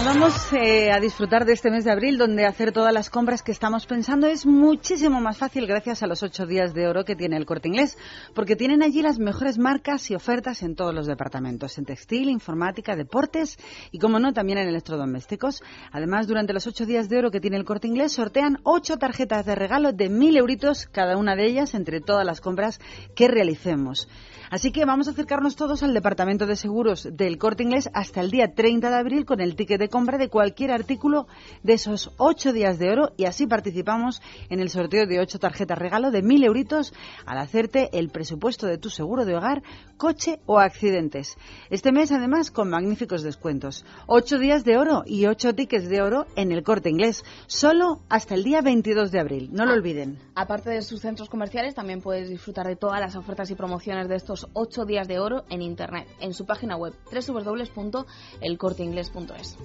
Vamos eh, a disfrutar de este mes de abril donde hacer todas las compras que estamos pensando es muchísimo más fácil gracias a los ocho días de oro que tiene el corte inglés, porque tienen allí las mejores marcas y ofertas en todos los departamentos, en textil, informática, deportes y, como no, también en electrodomésticos. Además, durante los ocho días de oro que tiene el corte inglés, sortean ocho tarjetas de regalo de mil euritos cada una de ellas entre todas las compras que realicemos. Así que vamos a acercarnos todos al departamento de seguros del corte inglés hasta el día 30 de abril con el ticket de compra de cualquier artículo de esos ocho días de oro y así participamos en el sorteo de ocho tarjetas regalo de mil euritos al hacerte el presupuesto de tu seguro de hogar, coche o accidentes. Este mes además con magníficos descuentos. Ocho días de oro y ocho tickets de oro en el corte inglés, solo hasta el día 22 de abril. No lo olviden. Aparte de sus centros comerciales, también puedes disfrutar de todas las ofertas y promociones de estos 8 días de oro en Internet, en su página web www.elcorteingles.es.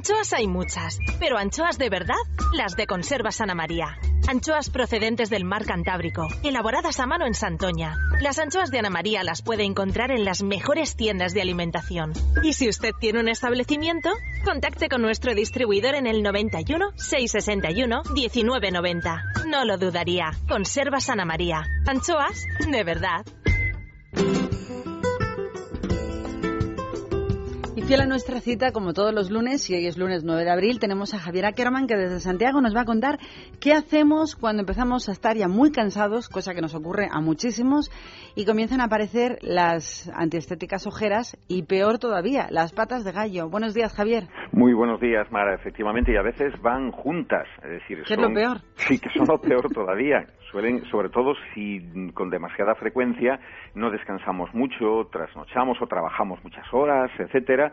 Anchoas hay muchas, pero anchoas de verdad, las de Conserva Sana María. Anchoas procedentes del mar Cantábrico, elaboradas a mano en Santoña. Las anchoas de Ana María las puede encontrar en las mejores tiendas de alimentación. Y si usted tiene un establecimiento, contacte con nuestro distribuidor en el 91 661 1990. No lo dudaría. Conservas Ana María. Anchoas de verdad. Fiel a nuestra cita, como todos los lunes, y hoy es lunes 9 de abril, tenemos a Javier Ackerman que desde Santiago nos va a contar qué hacemos cuando empezamos a estar ya muy cansados, cosa que nos ocurre a muchísimos, y comienzan a aparecer las antiestéticas ojeras y peor todavía, las patas de gallo. Buenos días, Javier. Muy buenos días, Mara. Efectivamente, y a veces van juntas. Es decir, ¿Qué es son- lo peor? Sí, que son lo peor todavía. Suelen, sobre todo si con demasiada frecuencia no descansamos mucho, trasnochamos o trabajamos muchas horas, etcétera,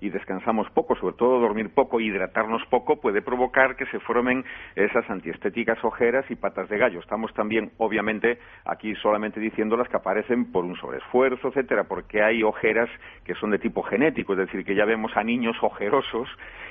y descansamos poco, sobre todo dormir poco, hidratarnos poco, puede provocar que se formen esas antiestéticas ojeras y patas de gallo. Estamos también, obviamente, aquí solamente diciendo las que aparecen por un sobreesfuerzo, etcétera, porque hay ojeras que son de tipo genético, es decir, que ya vemos a niños ojerosos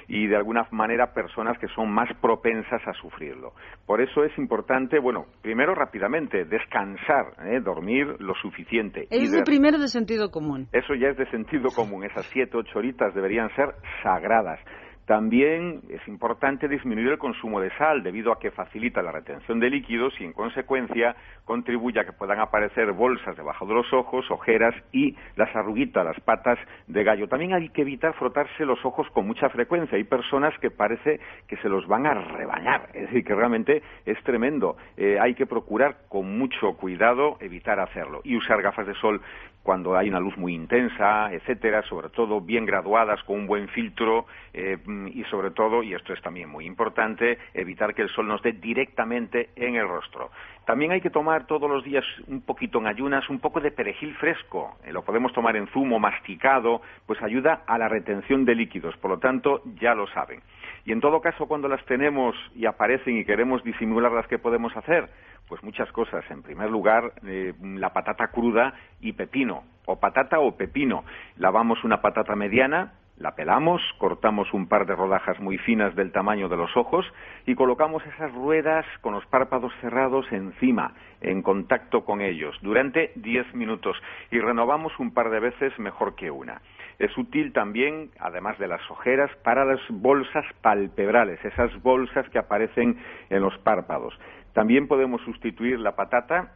y de alguna manera personas que son más propensas a sufrirlo. Por eso es importante, bueno, primero rápidamente, descansar, ¿eh? dormir lo suficiente. Es primero de sentido común. eso ya es de sentido común. Esas siete, ocho horitas deberían ser sagradas. También es importante disminuir el consumo de sal debido a que facilita la retención de líquidos y en consecuencia contribuye a que puedan aparecer bolsas debajo de los ojos, ojeras y las arruguitas, las patas de gallo. También hay que evitar frotarse los ojos con mucha frecuencia. Hay personas que parece que se los van a rebañar, es decir, que realmente es tremendo. Eh, hay que procurar con mucho cuidado evitar hacerlo y usar gafas de sol cuando hay una luz muy intensa, etcétera, sobre todo bien graduadas con un buen filtro eh, y sobre todo, y esto es también muy importante, evitar que el sol nos dé directamente en el rostro. También hay que tomar todos los días un poquito en ayunas, un poco de perejil fresco. Eh, lo podemos tomar en zumo, masticado, pues ayuda a la retención de líquidos. Por lo tanto, ya lo saben. Y en todo caso, cuando las tenemos y aparecen y queremos disimularlas, ¿qué podemos hacer? Pues muchas cosas. En primer lugar, eh, la patata cruda y pepino, o patata o pepino. Lavamos una patata mediana, la pelamos, cortamos un par de rodajas muy finas del tamaño de los ojos y colocamos esas ruedas con los párpados cerrados encima, en contacto con ellos, durante 10 minutos y renovamos un par de veces mejor que una. Es útil también, además de las ojeras, para las bolsas palpebrales, esas bolsas que aparecen en los párpados. También podemos sustituir la patata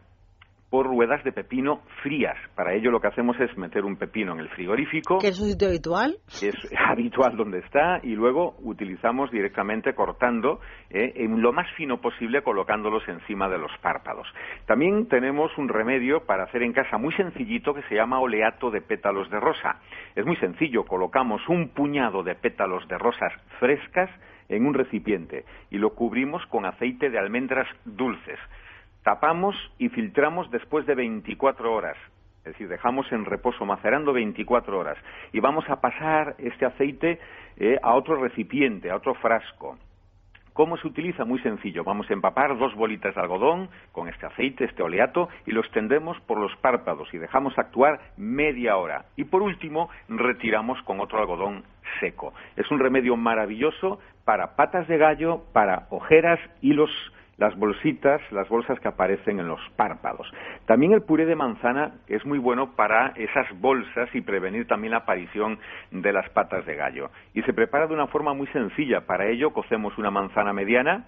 por ruedas de pepino frías. Para ello lo que hacemos es meter un pepino en el frigorífico, ¿Qué es su sitio habitual? que es [LAUGHS] habitual donde está, y luego utilizamos directamente cortando eh, en lo más fino posible colocándolos encima de los párpados. También tenemos un remedio para hacer en casa muy sencillito que se llama oleato de pétalos de rosa. Es muy sencillo, colocamos un puñado de pétalos de rosas frescas en un recipiente y lo cubrimos con aceite de almendras dulces. Tapamos y filtramos después de 24 horas. Es decir, dejamos en reposo macerando 24 horas y vamos a pasar este aceite eh, a otro recipiente, a otro frasco. ¿Cómo se utiliza? Muy sencillo. Vamos a empapar dos bolitas de algodón con este aceite, este oleato, y los tendemos por los párpados y dejamos actuar media hora. Y por último, retiramos con otro algodón seco. Es un remedio maravilloso para patas de gallo, para ojeras y los las bolsitas, las bolsas que aparecen en los párpados. También el puré de manzana es muy bueno para esas bolsas y prevenir también la aparición de las patas de gallo. Y se prepara de una forma muy sencilla. Para ello cocemos una manzana mediana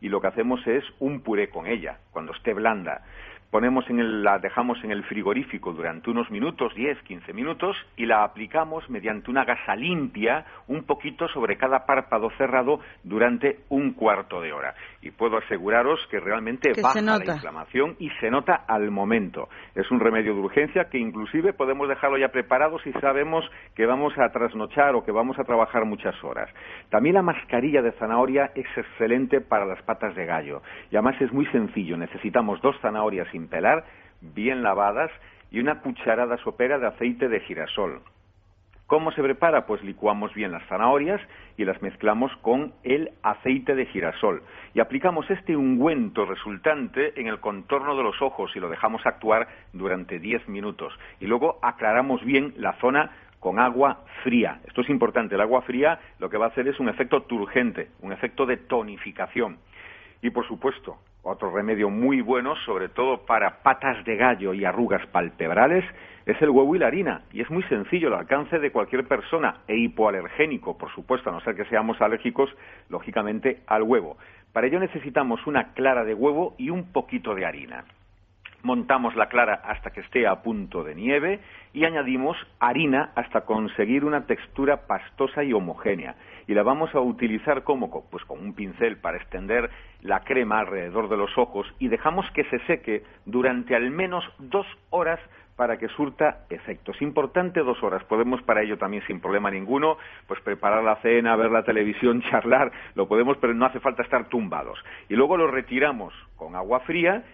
y lo que hacemos es un puré con ella, cuando esté blanda. Ponemos en el- la dejamos en el frigorífico durante unos minutos, 10, 15 minutos, y la aplicamos mediante una gasa limpia un poquito sobre cada párpado cerrado durante un cuarto de hora. Y puedo aseguraros que realmente Que baja la inflamación y se nota al momento. Es un remedio de urgencia que inclusive podemos dejarlo ya preparado si sabemos que vamos a trasnochar o que vamos a trabajar muchas horas. También la mascarilla de zanahoria es excelente para las patas de gallo. Y además es muy sencillo. Necesitamos dos zanahorias sin pelar, bien lavadas, y una cucharada sopera de aceite de girasol. ¿Cómo se prepara? Pues licuamos bien las zanahorias y las mezclamos con el aceite de girasol. Y aplicamos este ungüento resultante en el contorno de los ojos y lo dejamos actuar durante 10 minutos. Y luego aclaramos bien la zona con agua fría. Esto es importante. El agua fría lo que va a hacer es un efecto turgente, un efecto de tonificación. Y por supuesto, otro remedio muy bueno, sobre todo para patas de gallo y arrugas palpebrales, es el huevo y la harina. Y es muy sencillo, al alcance de cualquier persona e hipoalergénico, por supuesto, a no ser que seamos alérgicos, lógicamente, al huevo. Para ello necesitamos una clara de huevo y un poquito de harina. Montamos la clara hasta que esté a punto de nieve y añadimos harina hasta conseguir una textura pastosa y homogénea. Y la vamos a utilizar como pues con un pincel para extender la crema alrededor de los ojos y dejamos que se seque durante al menos dos horas para que surta efectos. Importante dos horas. Podemos para ello también sin problema ninguno, pues preparar la cena, ver la televisión, [LAUGHS] charlar, lo podemos, pero no hace falta estar tumbados. Y luego lo retiramos con agua fría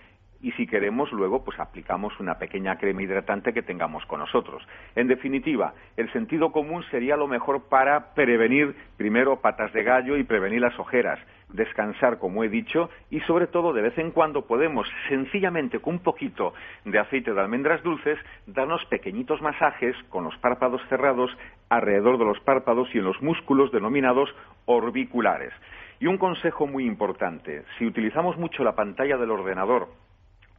y si queremos luego pues aplicamos una pequeña crema hidratante que tengamos con nosotros. En definitiva, el sentido común sería lo mejor para prevenir primero patas de gallo y prevenir las ojeras, descansar como he dicho y sobre todo de vez en cuando podemos sencillamente con un poquito de aceite de almendras dulces darnos pequeñitos masajes con los párpados cerrados alrededor de los párpados y en los músculos denominados orbiculares. Y un consejo muy importante, si utilizamos mucho la pantalla del ordenador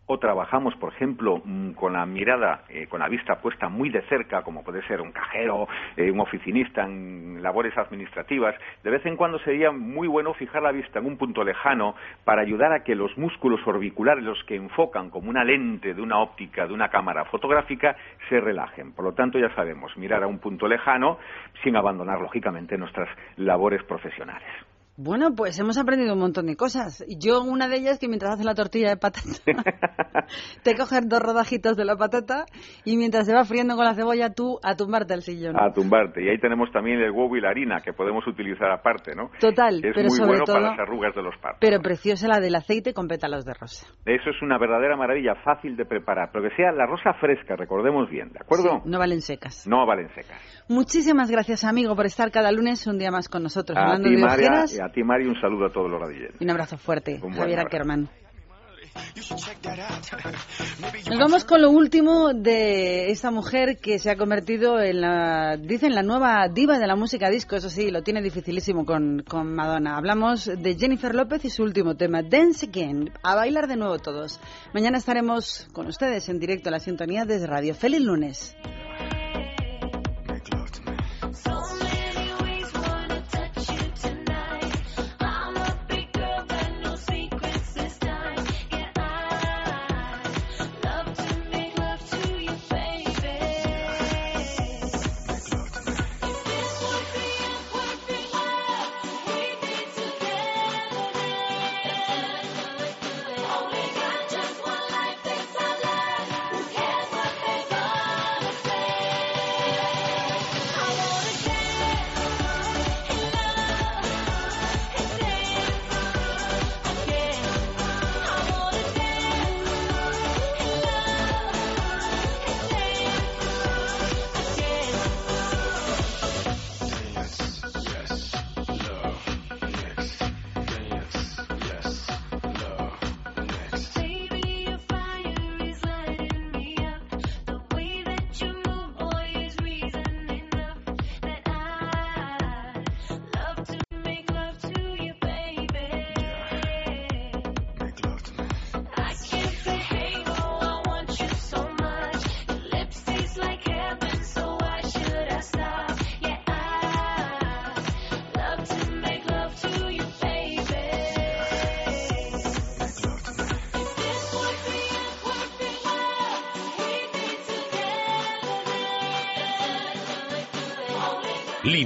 o trabajamos, por ejemplo, mm, con la mirada, eh, con la vista puesta muy de cerca, como puede ser un cajero, eh, un oficinista en labores administrativas, de vez en cuando sería muy bueno fijar la vista en un punto lejano para ayudar a que los músculos orbiculares, los que enfocan como una lente de una óptica, de una cámara fotográfica, se relajen. Por lo tanto, ya sabemos, mirar a un punto lejano sin abandonar, lógicamente, nuestras labores profesionales. Bueno, pues hemos aprendido un montón de cosas. Yo, una de ellas, que mientras haces la tortilla de patata, [LAUGHS] te coges dos rodajitas de la patata y mientras se va friendo con la cebolla, tú a tumbarte al sillón. A tumbarte. Y ahí tenemos también el huevo y la harina, que podemos utilizar aparte, ¿no? Total, Es pero muy sobre bueno todo, para las arrugas de los párpados. pero preciosa la del aceite con pétalos de rosa. Eso es una verdadera maravilla, fácil de preparar, pero que sea la rosa fresca, recordemos bien, ¿de acuerdo? No valen secas. No valen secas. Muchísimas gracias, amigo, por estar cada lunes un día más con nosotros, A hablando ti, de María, a ti, Mari, un saludo a todos los radilleros. Y un abrazo fuerte, Un Javier. Ackerman. Nos vamos con lo último de esta mujer que se ha convertido en la, dicen, la nueva diva de la música disco. Eso sí, lo tiene dificilísimo con, con Madonna. Hablamos de Jennifer López y su último tema, Dance Again. A bailar de nuevo todos. Mañana estaremos con ustedes en directo a la sintonía desde Radio. Feliz lunes.